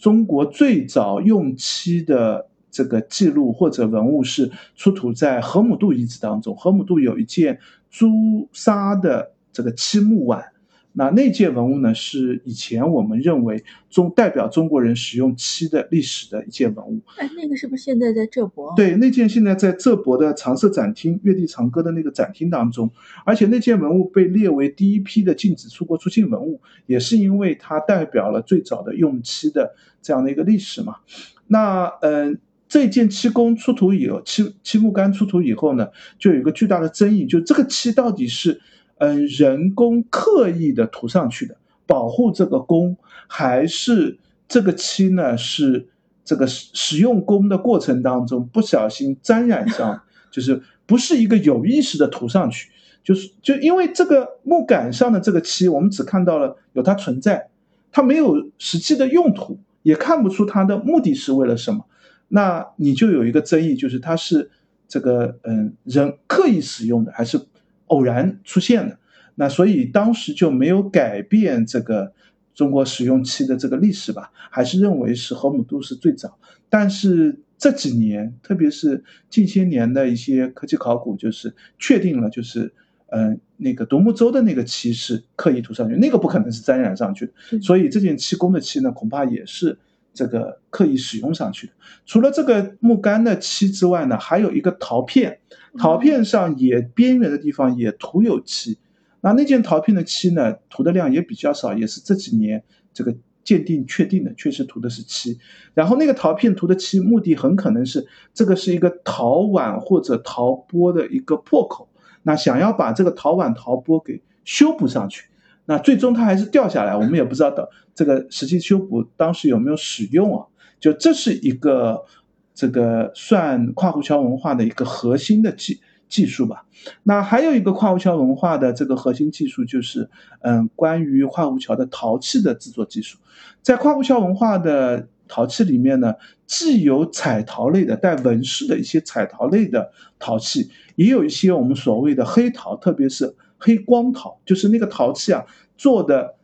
中国最早用漆的。这个记录或者文物是出土在河姆渡遗址当中，河姆渡有一件朱砂的这个漆木碗，那那件文物呢是以前我们认为中代表中国人使用漆的历史的一件文物。哎，那个是不是现在在浙博？对，那件现在在浙博的常设展厅“月地长歌”的那个展厅当中，而且那件文物被列为第一批的禁止出国出境文物，也是因为它代表了最早的用漆的这样的一个历史嘛。那嗯。这件漆工出土以后，漆漆木杆出土以后呢，就有一个巨大的争议，就这个漆到底是，嗯，人工刻意的涂上去的，保护这个工，还是这个漆呢是这个使使用弓的过程当中不小心沾染上，就是不是一个有意识的涂上去，就是就因为这个木杆上的这个漆，我们只看到了有它存在，它没有实际的用途，也看不出它的目的是为了什么。那你就有一个争议，就是它是这个嗯人刻意使用的，还是偶然出现的？那所以当时就没有改变这个中国使用漆的这个历史吧，还是认为是河姆渡是最早。但是这几年，特别是近些年的一些科技考古，就是确定了，就是嗯那个独木舟的那个漆是刻意涂上去，那个不可能是沾染上去的。所以这件漆工的漆呢，恐怕也是。这个刻意使用上去的，除了这个木杆的漆之外呢，还有一个陶片，陶片上也边缘的地方也涂有漆。那那件陶片的漆呢，涂的量也比较少，也是这几年这个鉴定确定的，确实涂的是漆。然后那个陶片涂的漆，目的很可能是这个是一个陶碗或者陶钵的一个破口，那想要把这个陶碗陶钵给修补上去。那最终它还是掉下来，我们也不知道到这个实际修补当时有没有使用啊？就这是一个这个算跨湖桥文化的一个核心的技技术吧。那还有一个跨湖桥文化的这个核心技术就是，嗯，关于跨湖桥的陶器的制作技术，在跨湖桥文化的陶器里面呢，既有彩陶类的带纹饰的一些彩陶类的陶器，也有一些我们所谓的黑陶，特别是。黑光陶就是那个陶器啊，做的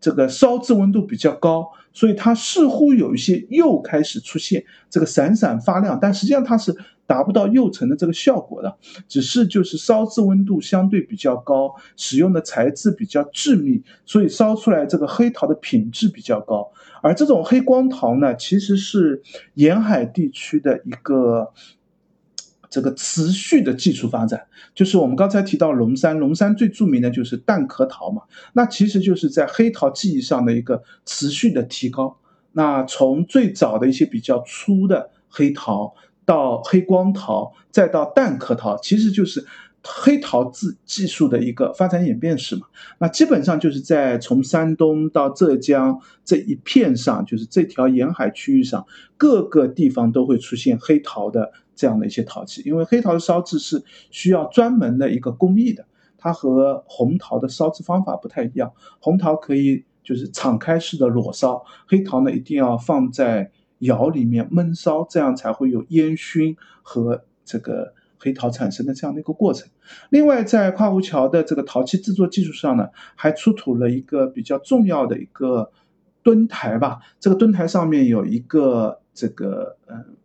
这个烧制温度比较高，所以它似乎有一些釉开始出现这个闪闪发亮，但实际上它是达不到釉层的这个效果的，只是就是烧制温度相对比较高，使用的材质比较致密，所以烧出来这个黑陶的品质比较高。而这种黑光陶呢，其实是沿海地区的一个。这个持续的技术发展，就是我们刚才提到龙山，龙山最著名的就是蛋壳陶嘛，那其实就是在黑陶技艺上的一个持续的提高。那从最早的一些比较粗的黑陶，到黑光陶，再到蛋壳陶，其实就是黑陶制技术的一个发展演变史嘛。那基本上就是在从山东到浙江这一片上，就是这条沿海区域上，各个地方都会出现黑陶的。这样的一些陶器，因为黑陶的烧制是需要专门的一个工艺的，它和红陶的烧制方法不太一样。红陶可以就是敞开式的裸烧，黑陶呢一定要放在窑里面闷烧，这样才会有烟熏和这个黑陶产生的这样的一个过程。另外，在跨湖桥的这个陶器制作技术上呢，还出土了一个比较重要的一个墩台吧。这个墩台上面有一个这个嗯。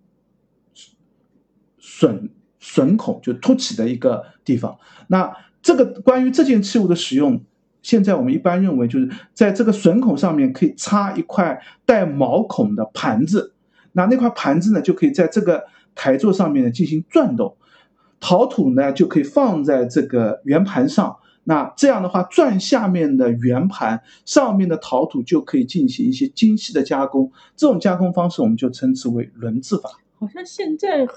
榫榫孔就凸起的一个地方，那这个关于这件器物的使用，现在我们一般认为就是在这个榫孔上面可以插一块带毛孔的盘子，那那块盘子呢就可以在这个台座上面呢进行转动，陶土呢就可以放在这个圆盘上，那这样的话转下面的圆盘上面的陶土就可以进行一些精细的加工，这种加工方式我们就称之为轮制法。好像现在。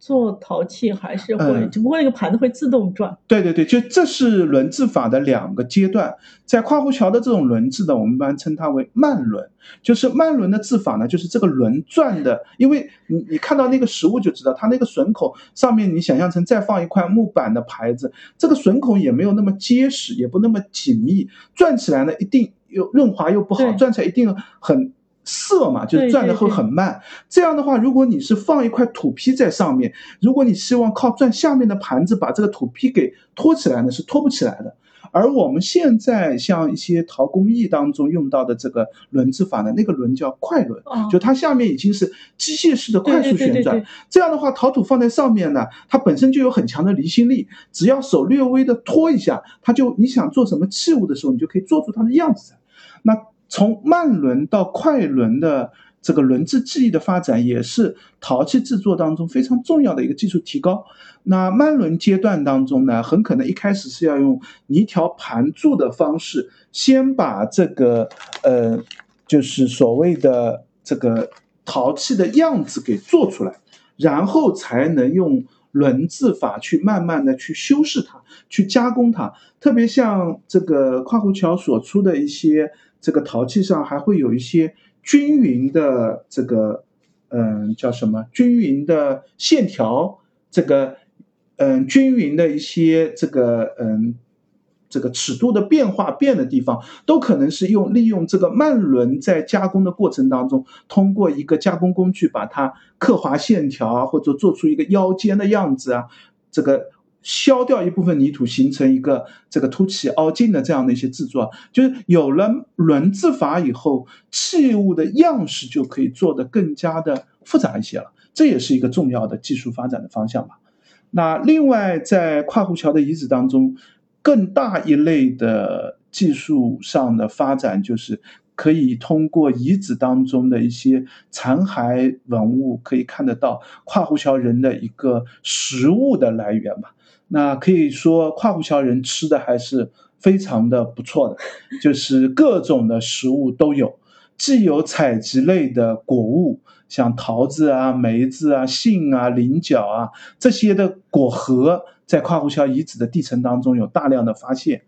做陶器还是会，只不过那个盘子会自动转。对对对，就这是轮制法的两个阶段。在跨湖桥的这种轮制呢，我们一般称它为慢轮。就是慢轮的制法呢，就是这个轮转的，因为你你看到那个实物就知道，它那个榫口上面你想象成再放一块木板的牌子，这个榫口也没有那么结实，也不那么紧密，转起来呢一定又润滑又不好，转起来一定很。色嘛，就是转的会很慢。这样的话，如果你是放一块土坯在上面，如果你希望靠转下面的盘子把这个土坯给托起来呢，是托不起来的。而我们现在像一些陶工艺当中用到的这个轮制法呢，那个轮叫快轮，就它下面已经是机械式的快速旋转。这样的话，陶土放在上面呢，它本身就有很强的离心力，只要手略微的拖一下，它就你想做什么器物的时候，你就可以做出它的样子。那。从慢轮到快轮的这个轮制技艺的发展，也是陶器制作当中非常重要的一个技术提高。那慢轮阶段当中呢，很可能一开始是要用泥条盘柱的方式，先把这个呃，就是所谓的这个陶器的样子给做出来，然后才能用轮制法去慢慢的去修饰它，去加工它。特别像这个跨湖桥所出的一些。这个陶器上还会有一些均匀的这个，嗯，叫什么？均匀的线条，这个，嗯，均匀的一些这个，嗯，这个尺度的变化变的地方，都可能是用利用这个慢轮在加工的过程当中，通过一个加工工具把它刻划线条啊，或者做出一个腰间的样子啊，这个。削掉一部分泥土，形成一个这个凸起凹进的这样的一些制作，就是有了轮制法以后，器物的样式就可以做得更加的复杂一些了。这也是一个重要的技术发展的方向吧。那另外，在跨湖桥的遗址当中，更大一类的技术上的发展，就是可以通过遗址当中的一些残骸文物，可以看得到跨湖桥人的一个食物的来源吧。那可以说，跨湖桥人吃的还是非常的不错的，就是各种的食物都有，既有采集类的果物，像桃子啊、梅子啊、杏啊、菱角啊这些的果核，在跨湖桥遗址的地层当中有大量的发现。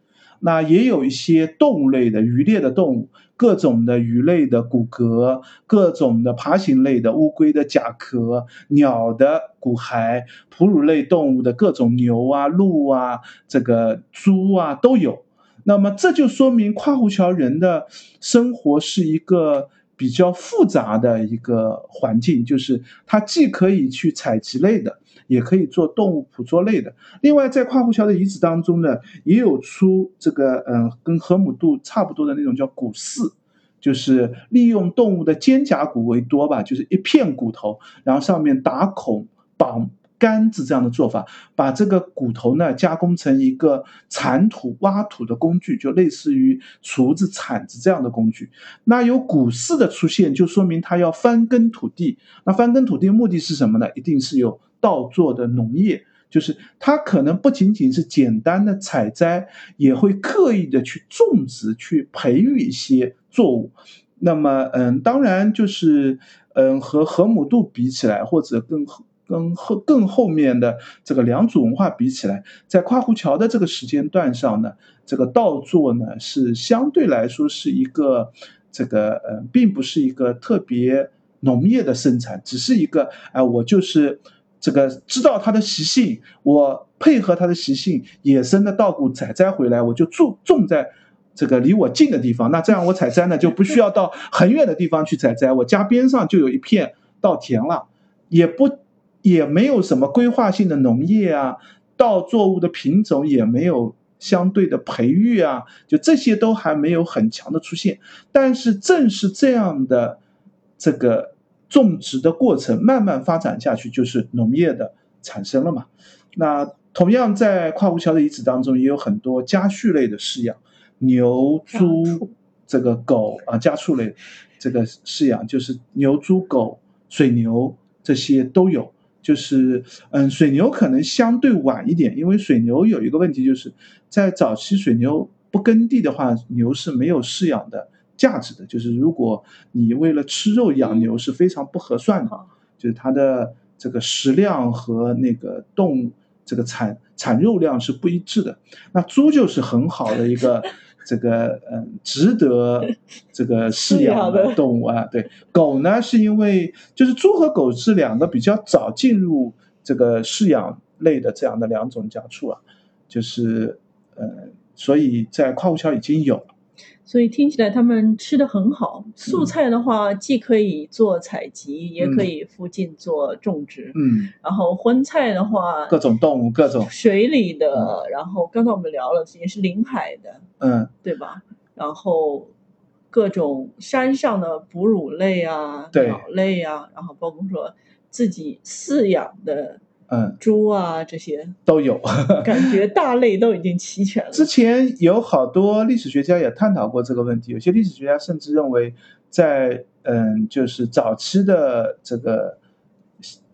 那也有一些动物类的渔猎的动物，各种的鱼类的骨骼，各种的爬行类的乌龟的甲壳，鸟的骨骸，哺乳类动物的各种牛啊、鹿啊、这个猪啊都有。那么这就说明跨湖桥人的生活是一个。比较复杂的一个环境，就是它既可以去采集类的，也可以做动物捕捉类的。另外，在跨湖桥的遗址当中呢，也有出这个嗯，跟河姆渡差不多的那种叫骨饲，就是利用动物的肩胛骨为多吧，就是一片骨头，然后上面打孔绑。杆子这样的做法，把这个骨头呢加工成一个铲土、挖土的工具，就类似于锄子、铲子这样的工具。那有骨饲的出现，就说明它要翻耕土地。那翻耕土地目的是什么呢？一定是有稻作的农业，就是它可能不仅仅是简单的采摘，也会刻意的去种植、去培育一些作物。那么，嗯，当然就是，嗯，和河姆渡比起来，或者更。跟后更后面的这个良渚文化比起来，在跨湖桥的这个时间段上呢，这个稻作呢是相对来说是一个这个嗯，并不是一个特别农业的生产，只是一个哎，我就是这个知道它的习性，我配合它的习性，野生的稻谷采摘回来，我就种种在这个离我近的地方，那这样我采摘呢就不需要到很远的地方去采摘，我家边上就有一片稻田了，也不。也没有什么规划性的农业啊，稻作物的品种也没有相对的培育啊，就这些都还没有很强的出现。但是正是这样的这个种植的过程慢慢发展下去，就是农业的产生了嘛。那同样在跨湖桥的遗址当中，也有很多家畜类的饲养，牛、猪、这个狗啊，家畜类这个饲养就是牛、猪、狗、水牛这些都有。就是，嗯，水牛可能相对晚一点，因为水牛有一个问题，就是在早期水牛不耕地的话，牛是没有饲养的价值的。就是如果你为了吃肉养牛是非常不合算的，就是它的这个食量和那个动这个产产肉量是不一致的。那猪就是很好的一个。这个嗯，值得 这个饲养的动物啊，对狗呢，是因为就是猪和狗是两个比较早进入这个饲养类的这样的两种家畜啊，就是呃，所以在跨湖桥已经有。所以听起来他们吃的很好。素菜的话，既可以做采集，也可以附近做种植。嗯。然后荤菜的话，各种动物，各种水里的。然后刚才我们聊了，也是临海的。嗯。对吧？然后各种山上的哺乳类啊，鸟类啊，然后包括说自己饲养的。嗯，猪啊，这些都有，感觉大类都已经齐全了。之前有好多历史学家也探讨过这个问题，有些历史学家甚至认为，在嗯，就是早期的这个。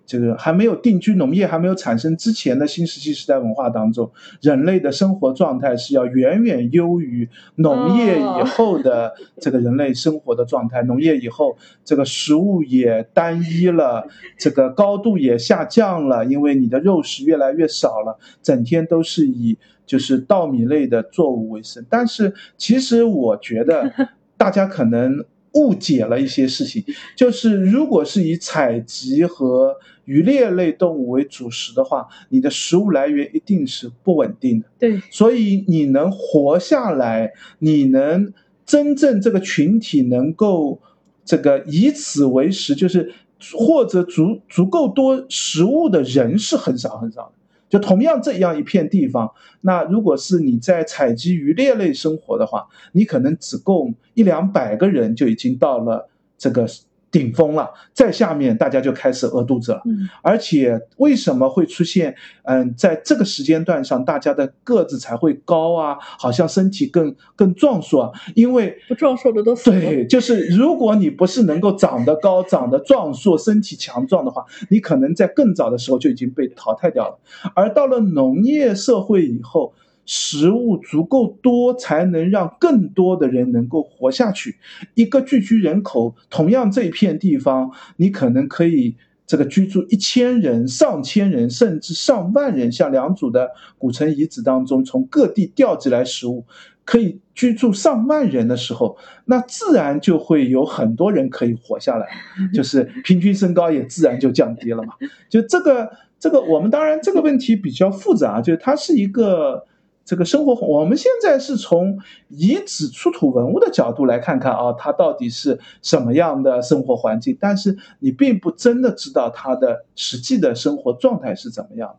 这个还没有定居农业还没有产生之前的新石器时代文化当中，人类的生活状态是要远远优于农业以后的这个人类生活的状态。农业以后，这个食物也单一了，这个高度也下降了，因为你的肉食越来越少了，整天都是以就是稻米类的作物为生。但是其实我觉得，大家可能。误解了一些事情，就是如果是以采集和渔猎类动物为主食的话，你的食物来源一定是不稳定的。对，所以你能活下来，你能真正这个群体能够这个以此为食，就是或者足足够多食物的人是很少很少的。就同样这样一片地方，那如果是你在采集渔猎类生活的话，你可能只够一两百个人就已经到了这个。顶峰了，在下面大家就开始饿肚子了。嗯，而且为什么会出现？嗯，在这个时间段上，大家的个子才会高啊，好像身体更更壮硕啊。因为不壮硕的都死了。对，就是如果你不是能够长得高、长得壮硕、身体强壮的话，你可能在更早的时候就已经被淘汰掉了。而到了农业社会以后。食物足够多，才能让更多的人能够活下去。一个聚居人口，同样这一片地方，你可能可以这个居住一千人、上千人，甚至上万人。像良渚的古城遗址当中，从各地调集来食物，可以居住上万人的时候，那自然就会有很多人可以活下来，就是平均身高也自然就降低了嘛。就这个这个，我们当然这个问题比较复杂，就是它是一个。这个生活，我们现在是从遗址出土文物的角度来看看啊，它到底是什么样的生活环境？但是你并不真的知道它的实际的生活状态是怎么样。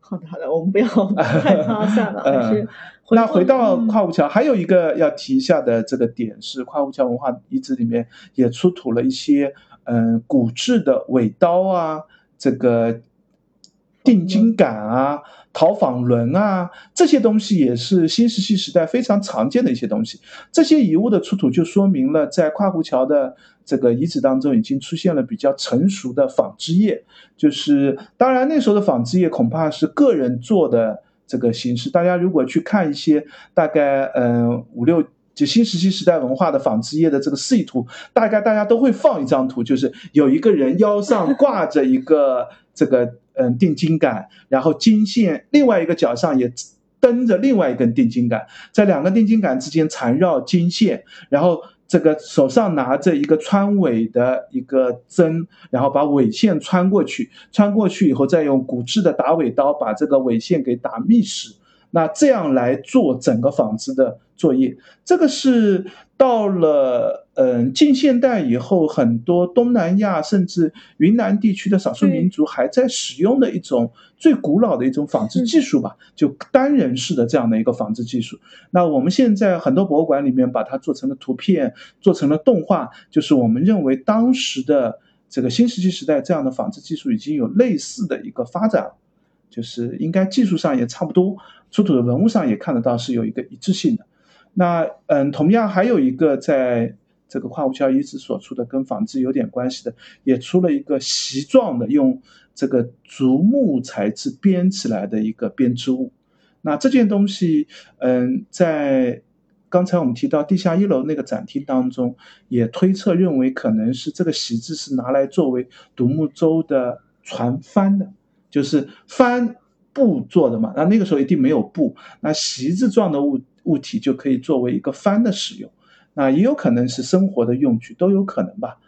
好的，好的，我们不要 太发散了。嗯，那回到跨湖桥，还有一个要提一下的这个点是，跨湖桥文化遗址里面也出土了一些嗯骨制的尾刀啊，这个定金杆啊。陶纺轮啊，这些东西也是新石器时代非常常见的一些东西。这些遗物的出土，就说明了在跨湖桥的这个遗址当中，已经出现了比较成熟的纺织业。就是当然那时候的纺织业恐怕是个人做的这个形式。大家如果去看一些大概嗯五六就新石器时代文化的纺织业的这个示意图，大概大家都会放一张图，就是有一个人腰上挂着一个这个。嗯，定金杆，然后金线另外一个脚上也蹬着另外一根定金杆，在两个定金杆之间缠绕金线，然后这个手上拿着一个穿尾的一个针，然后把尾线穿过去，穿过去以后再用骨质的打尾刀把这个尾线给打密实。那这样来做整个纺织的作业，这个是到了嗯近现代以后，很多东南亚甚至云南地区的少数民族还在使用的一种最古老的一种纺织技术吧，就单人式的这样的一个纺织技术。那我们现在很多博物馆里面把它做成了图片，做成了动画，就是我们认为当时的这个新石器时代这样的纺织技术已经有类似的一个发展，就是应该技术上也差不多。出土的文物上也看得到是有一个一致性的，那嗯，同样还有一个在这个跨湖桥遗址所出的跟纺织有点关系的，也出了一个席状的用这个竹木材质编起来的一个编织物。那这件东西，嗯，在刚才我们提到地下一楼那个展厅当中，也推测认为可能是这个席子是拿来作为独木舟的船帆的，就是帆。布做的嘛，那那个时候一定没有布，那席子状的物物体就可以作为一个帆的使用，那也有可能是生活的用具，都有可能吧。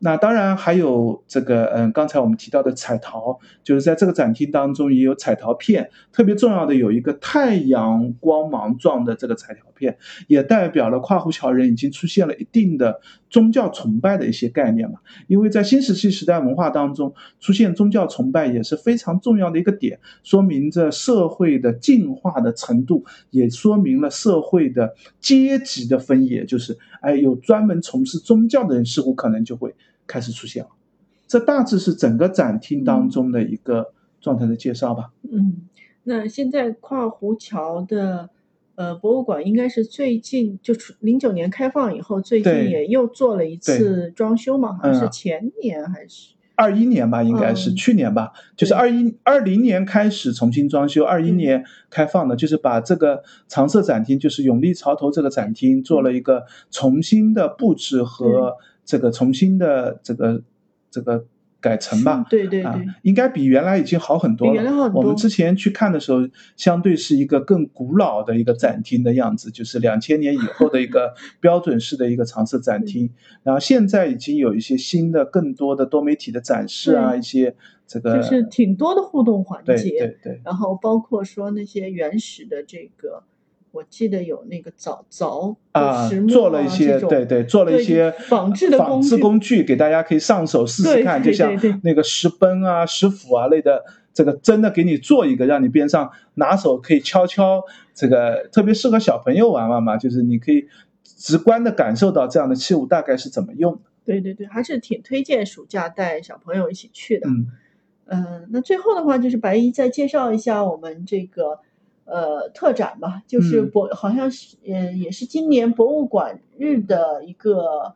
那当然还有这个，嗯，刚才我们提到的彩陶，就是在这个展厅当中也有彩陶片，特别重要的有一个太阳光芒状的这个彩陶片，也代表了跨湖桥人已经出现了一定的宗教崇拜的一些概念嘛。因为在新石器时代文化当中，出现宗教崇拜也是非常重要的一个点，说明着社会的进化的程度，也说明了社会的阶级的分野，就是哎，有专门从事宗教的人似乎可能就会。开始出现了，这大致是整个展厅当中的一个状态的介绍吧。嗯，那现在跨湖桥的呃博物馆应该是最近就零九年开放以后，最近也又做了一次装修嘛？好像是前年还是二一年吧？应该是去年吧？就是二一二零年开始重新装修，二一年开放的，就是把这个常设展厅，就是永利潮头这个展厅做了一个重新的布置和。这个重新的这个这个改成吧，对对对，应该比原来已经好很多了。原来好多。我们之前去看的时候，相对是一个更古老的一个展厅的样子，就是两千年以后的一个 标准式的一个常设展厅。然后现在已经有一些新的、更多的多媒体的展示啊，一些这个就是挺多的互动环节。对对对。然后包括说那些原始的这个。我记得有那个凿凿啊，做了一些对对，做了一些仿制的仿制工具，给大家可以上手试试看，就像那个石崩啊、石斧啊类的，这个真的给你做一个，让你边上拿手可以敲敲，这个特别适合小朋友玩玩嘛，就是你可以直观的感受到这样的器物大概是怎么用的。对对对，还是挺推荐暑假带小朋友一起去的。嗯嗯，那最后的话就是白衣再介绍一下我们这个。呃，特展吧，就是博，好像是，嗯，也是今年博物馆日的一个，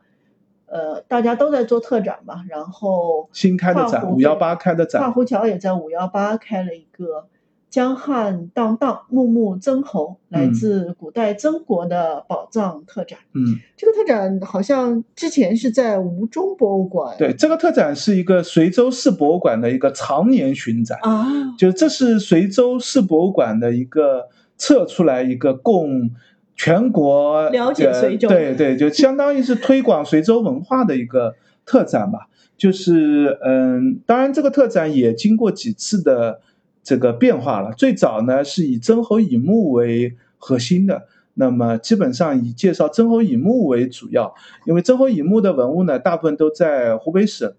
呃，大家都在做特展吧。然后新开的展，五幺八开的展，跨湖桥也在五幺八开了一个。江汉荡荡，木木曾侯，来自古代曾国的宝藏特展。嗯，这个特展好像之前是在吴中博物馆。对，这个特展是一个随州市博物馆的一个常年巡展啊，就这是随州市博物馆的一个测出来一个供全国了解随州，对对，就相当于是推广随州文化的一个特展吧。就是嗯，当然这个特展也经过几次的这个变化了。最早呢是以曾侯乙墓为核心的，那么基本上以介绍曾侯乙墓为主要，因为曾侯乙墓的文物呢大部分都在湖北省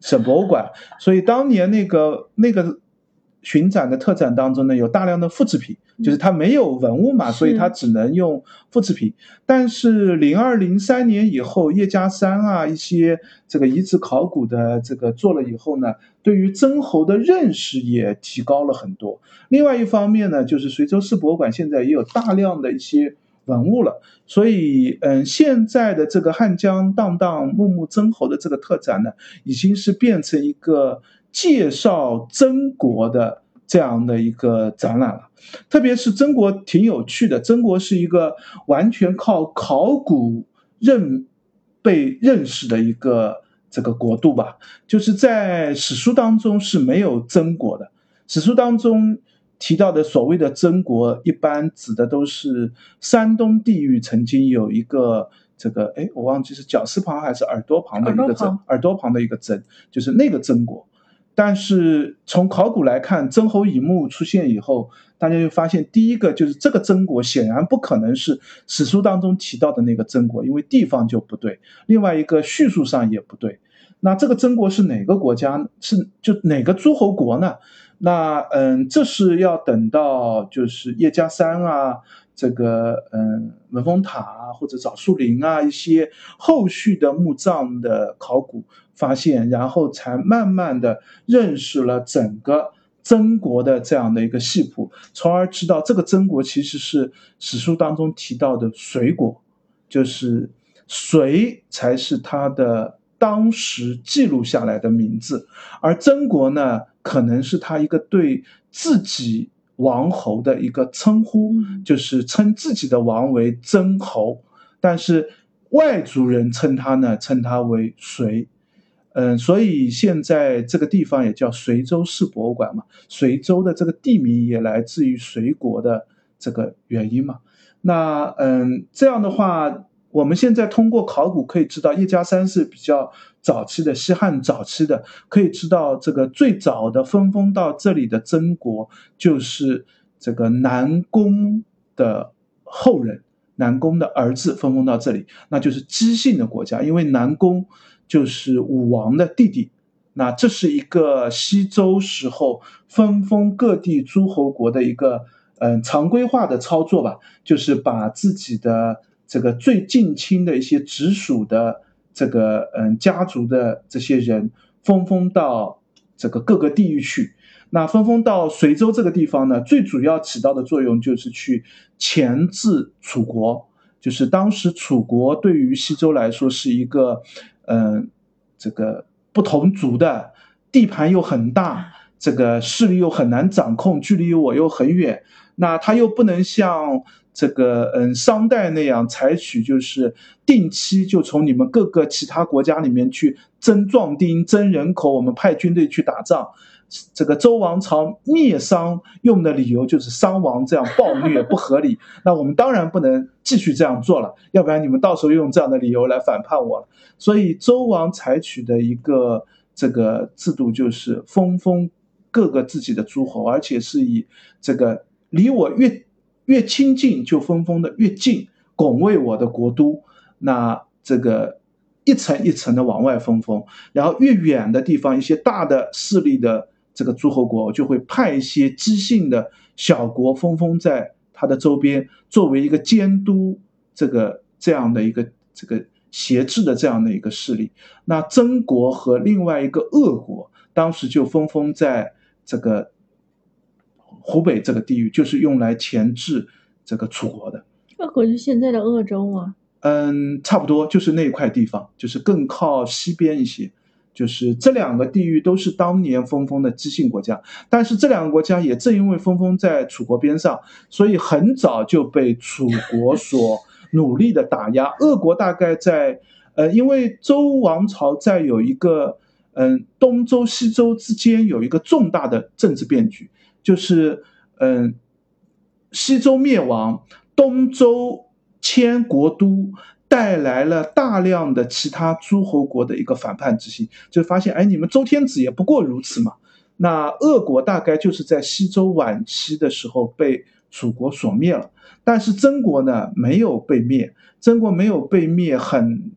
省博物馆，所以当年那个那个。巡展的特展当中呢，有大量的复制品，就是它没有文物嘛，所以它只能用复制品。但是零二零三年以后，叶家山啊一些这个遗址考古的这个做了以后呢，对于曾侯的认识也提高了很多。另外一方面呢，就是随州市博物馆现在也有大量的一些文物了，所以嗯，现在的这个汉江荡荡木木曾侯的这个特展呢，已经是变成一个。介绍曾国的这样的一个展览了，特别是曾国挺有趣的。曾国是一个完全靠考古认被认识的一个这个国度吧，就是在史书当中是没有曾国的。史书当中提到的所谓的曾国，一般指的都是山东地域曾经有一个这个，哎，我忘记是绞丝旁还是耳朵旁的一个曾，耳朵旁的一个曾，就是那个曾国。但是从考古来看，曾侯乙墓出现以后，大家就发现，第一个就是这个曾国显然不可能是史书当中提到的那个曾国，因为地方就不对；另外一个叙述上也不对。那这个曾国是哪个国家？是就哪个诸侯国呢？那嗯，这是要等到就是叶家山啊，这个嗯文峰塔啊，或者枣树林啊一些后续的墓葬的考古。发现，然后才慢慢的认识了整个曾国的这样的一个系谱，从而知道这个曾国其实是史书当中提到的隋国，就是谁才是他的当时记录下来的名字，而曾国呢，可能是他一个对自己王侯的一个称呼，就是称自己的王为曾侯，但是外族人称他呢，称他为隋。嗯，所以现在这个地方也叫随州市博物馆嘛。随州的这个地名也来自于隋国的这个原因嘛。那嗯，这样的话，我们现在通过考古可以知道，叶家山是比较早期的西汉早期的，可以知道这个最早的分封到这里的曾国就是这个南宫的后人，南宫的儿子分封到这里，那就是姬姓的国家，因为南宫。就是武王的弟弟，那这是一个西周时候分封各地诸侯国的一个嗯常规化的操作吧，就是把自己的这个最近亲的一些直属的这个嗯家族的这些人分封到这个各个地域去。那分封到随州这个地方呢，最主要起到的作用就是去钳制楚国，就是当时楚国对于西周来说是一个。嗯，这个不同族的地盘又很大，这个势力又很难掌控，距离我又很远，那他又不能像这个嗯商代那样采取就是定期就从你们各个其他国家里面去征壮丁、征人口，我们派军队去打仗。这个周王朝灭商用的理由就是商王这样暴虐不合理，那我们当然不能继续这样做了，要不然你们到时候用这样的理由来反叛我了。所以周王采取的一个这个制度就是封封各个自己的诸侯，而且是以这个离我越越亲近就封封的越近，拱卫我的国都，那这个一层一层的往外封封，然后越远的地方一些大的势力的。这个诸侯国就会派一些姬姓的小国封封在他的周边，作为一个监督这个这样的一个这个挟制的这样的一个势力。那曾国和另外一个鄂国当时就封封在这个湖北这个地域，就是用来钳制这个楚国的。那可是现在的鄂州吗？嗯，差不多就是那一块地方，就是更靠西边一些。就是这两个地域都是当年分封的姬姓国家，但是这两个国家也正因为分封在楚国边上，所以很早就被楚国所努力的打压。鄂国大概在，呃，因为周王朝在有一个，嗯，东周西周之间有一个重大的政治变局，就是，嗯，西周灭亡，东周迁国都。带来了大量的其他诸侯国的一个反叛之心，就发现，哎，你们周天子也不过如此嘛。那鄂国大概就是在西周晚期的时候被楚国所灭了，但是曾国呢没有被灭，曾国没有被灭，很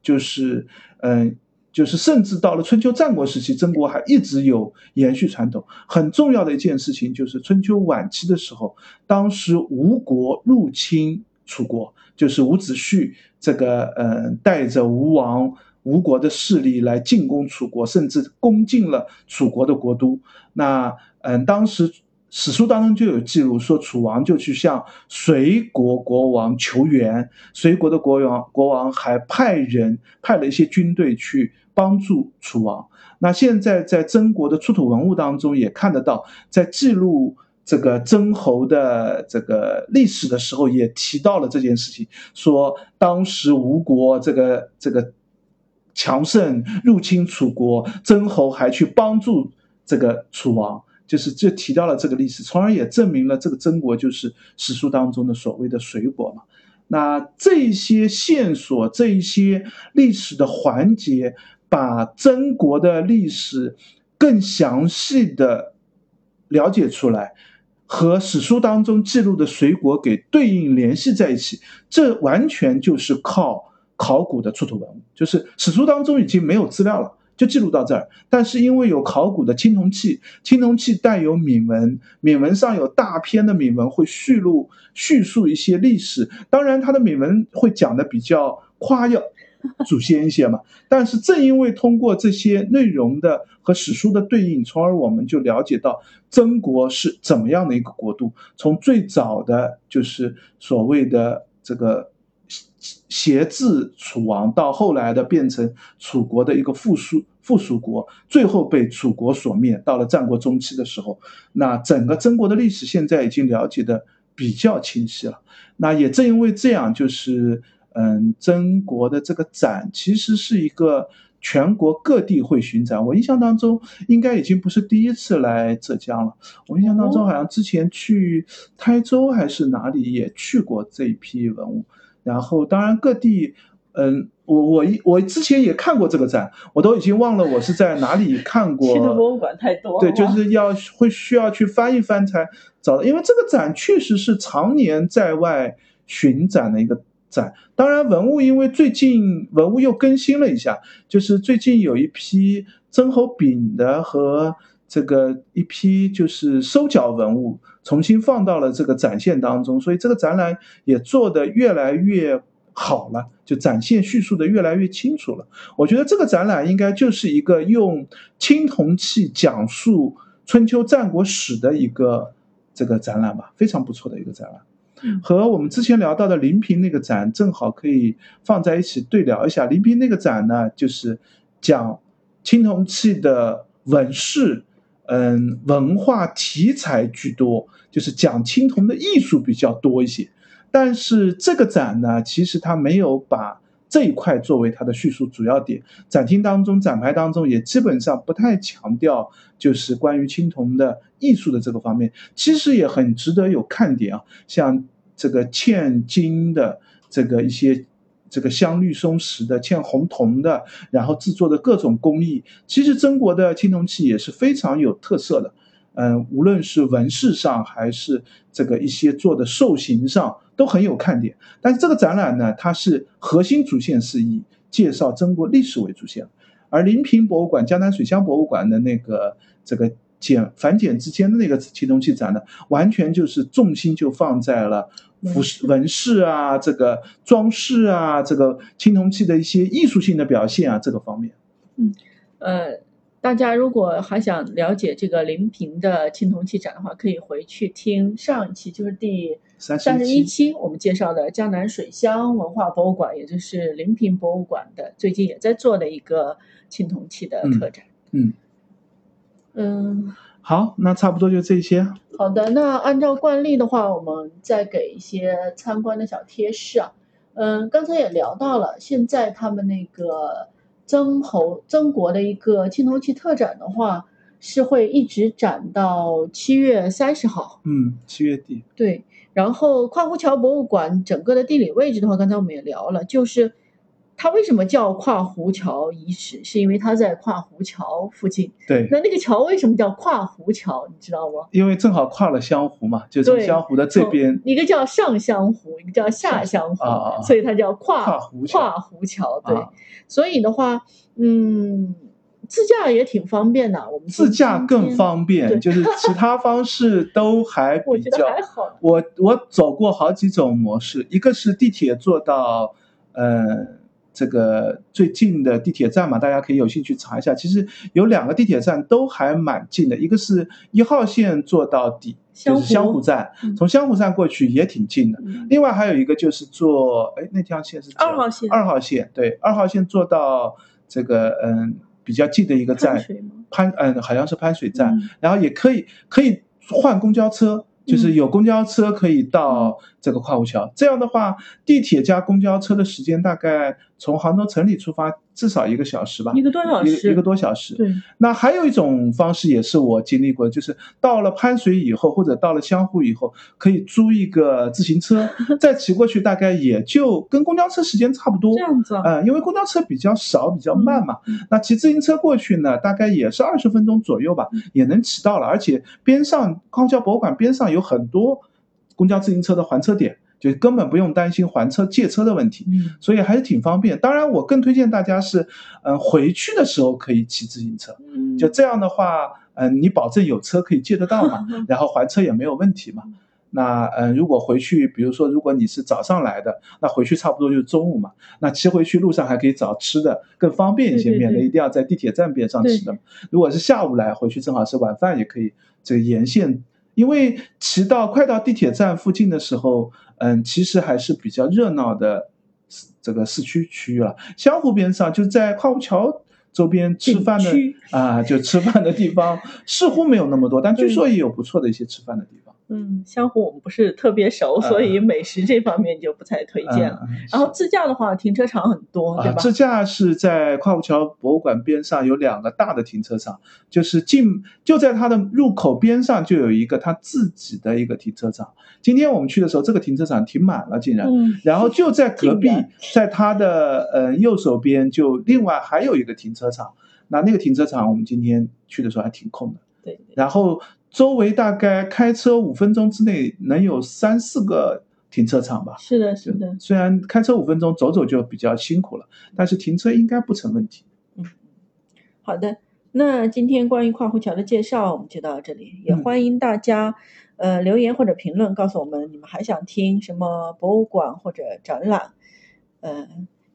就是，嗯，就是甚至到了春秋战国时期，曾国还一直有延续传统。很重要的一件事情就是春秋晚期的时候，当时吴国入侵楚国。就是伍子胥这个，呃，带着吴王吴国的势力来进攻楚国，甚至攻进了楚国的国都。那，嗯，当时史书当中就有记录说，楚王就去向隋国国王求援，隋国的国王国王还派人派了一些军队去帮助楚王。那现在在曾国的出土文物当中也看得到，在记录。这个曾侯的这个历史的时候也提到了这件事情，说当时吴国这个这个强盛入侵楚国，曾侯还去帮助这个楚王，就是就提到了这个历史，从而也证明了这个曾国就是史书当中的所谓的水国嘛。那这些线索，这一些历史的环节，把曾国的历史更详细的了解出来。和史书当中记录的隋国给对应联系在一起，这完全就是靠考古的出土文物，就是史书当中已经没有资料了，就记录到这儿。但是因为有考古的青铜器，青铜器带有铭文，铭文上有大篇的铭文会叙录叙述一些历史，当然它的铭文会讲的比较夸耀。祖先一些嘛，但是正因为通过这些内容的和史书的对应，从而我们就了解到曾国是怎么样的一个国度。从最早的就是所谓的这个挟制楚王，到后来的变成楚国的一个附属附属国，最后被楚国所灭。到了战国中期的时候，那整个曾国的历史现在已经了解的比较清晰了。那也正因为这样，就是。嗯，曾国的这个展其实是一个全国各地会巡展。我印象当中，应该已经不是第一次来浙江了。我印象当中，好像之前去台州还是哪里也去过这一批文物。然后，当然各地，嗯，我我一我之前也看过这个展，我都已经忘了我是在哪里看过。去的博物馆太多。对，就是要会需要去翻一翻才找到，因为这个展确实是常年在外巡展的一个。展当然，文物因为最近文物又更新了一下，就是最近有一批曾侯丙的和这个一批就是收缴文物重新放到了这个展现当中，所以这个展览也做得越来越好了，就展现叙述的越来越清楚了。我觉得这个展览应该就是一个用青铜器讲述春秋战国史的一个这个展览吧，非常不错的一个展览。和我们之前聊到的临平那个展正好可以放在一起对聊一下。临平那个展呢，就是讲青铜器的纹饰，嗯，文化题材居多，就是讲青铜的艺术比较多一些。但是这个展呢，其实它没有把这一块作为它的叙述主要点。展厅当中、展牌当中也基本上不太强调，就是关于青铜的艺术的这个方面，其实也很值得有看点啊，像。这个嵌金的这个一些，这个镶绿松石的、嵌红铜的，然后制作的各种工艺，其实中国的青铜器也是非常有特色的。嗯，无论是纹饰上，还是这个一些做的兽形上，都很有看点。但是这个展览呢，它是核心主线是以介绍中国历史为主线，而临平博物馆、江南水乡博物馆的那个这个。简繁简之间的那个青铜器展呢，完全就是重心就放在了服饰纹饰啊，这个装饰啊，这个青铜器的一些艺术性的表现啊，这个方面。嗯，呃，大家如果还想了解这个临平的青铜器展的话，可以回去听上一期，就是第三十一期，我们介绍的江南水乡文化博物馆，也就是临平博物馆的最近也在做的一个青铜器的特展。嗯。嗯，好，那差不多就这些。好的，那按照惯例的话，我们再给一些参观的小贴士啊。嗯，刚才也聊到了，现在他们那个曾侯曾国的一个青铜器特展的话，是会一直展到七月三十号。嗯，七月底。对。然后跨湖桥博物馆整个的地理位置的话，刚才我们也聊了，就是它为什么叫跨湖桥遗址，是因为它在跨湖桥附近。对，那那个桥为什么叫跨湖桥，你知道吗？因为正好跨了湘湖嘛，就从湘湖的这边，一个叫上湘湖，一个叫下湘湖，所以它叫跨跨湖桥跨湖桥。对，啊所以的话，嗯，自驾也挺方便的。我们自驾更，方便，就是其 他方式都还我觉得比较。还好。我我走过好几种模式，一个是地铁坐到，呃，这个最近的地铁站嘛，大家可以有兴趣查一下。其实有两个地铁站都还蛮近的，一个是一号线坐到底，就是湘湖站，嗯。从湘湖站过去也挺近的。嗯。另外还有一个就是坐，哎，那条线是二号线。二号线对，二号线坐到这个嗯比较近的一个站潘，潘嗯好像是潘水站，嗯。然后也可以可以换公交车，就是有公交车可以到这个跨湖桥。这样的话，地铁加公交车的时间大概从杭州城里出发至少一个小时吧，一个多小时一个多小时。对，那还有一种方式也是我经历过的，就是到了潘水以后，或者到了湘湖以后，可以租一个自行车，再骑过去，大概也就跟公交车时间差不多。这样子啊。呃，因为公交车比较少，比较慢嘛，嗯那骑自行车过去呢，大概也是二十分钟左右吧，嗯也能骑到了。而且边上高桥博物馆边上有很多公交自行车的还车点，就根本不用担心还车借车的问题。嗯所以还是挺方便。当然，我更推荐大家是，嗯、回去的时候可以骑自行车，嗯，就这样的话，嗯、你保证有车可以借得到嘛，然后还车也没有问题嘛。那嗯、如果回去，比如说如果你是早上来的，那回去差不多就是中午嘛。那骑回去路上还可以找吃的，更方便一些，免得一定要在地铁站边上吃的。如果是下午来，回去正好是晚饭，也可以这个沿线。因为骑到快到地铁站附近的时候，嗯，其实还是比较热闹的这个市区区域了。湘湖边上就在跨湖桥周边吃饭的啊，就吃饭的地方似乎没有那么多，但据说也有不错的一些吃饭的地方。嗯，湘湖我们不是特别熟，所以美食这方面就不太推荐了。然后自驾的话，停车场很多，对啊，吧？自驾是在跨湖桥博物馆边上有两个大的停车场，就是进就在它的入口边上就有一个它自己的一个停车场。今天我们去的时候，这个停车场停满了，竟然。嗯，然后就在隔壁，在它的呃右手边，就另外还有一个停车场。那那个停车场我们今天去的时候还挺空的。对对，然后周围大概开车五分钟之内能有三四个停车场吧。是的，是的。虽然开车五分钟走走就比较辛苦了，但是停车应该不成问题。嗯好的，那今天关于跨湖桥的介绍我们就到这里，也嗯欢迎大家呃留言或者评论告诉我们你们还想听什么博物馆或者展览，呃，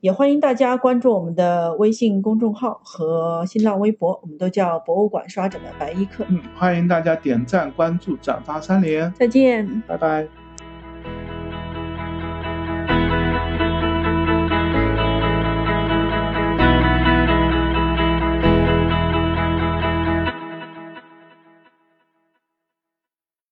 也欢迎大家关注我们的微信公众号和新浪微博，我们都叫博物馆刷展的白衣客。嗯，欢迎大家点赞、关注、转发三连，再见。拜拜。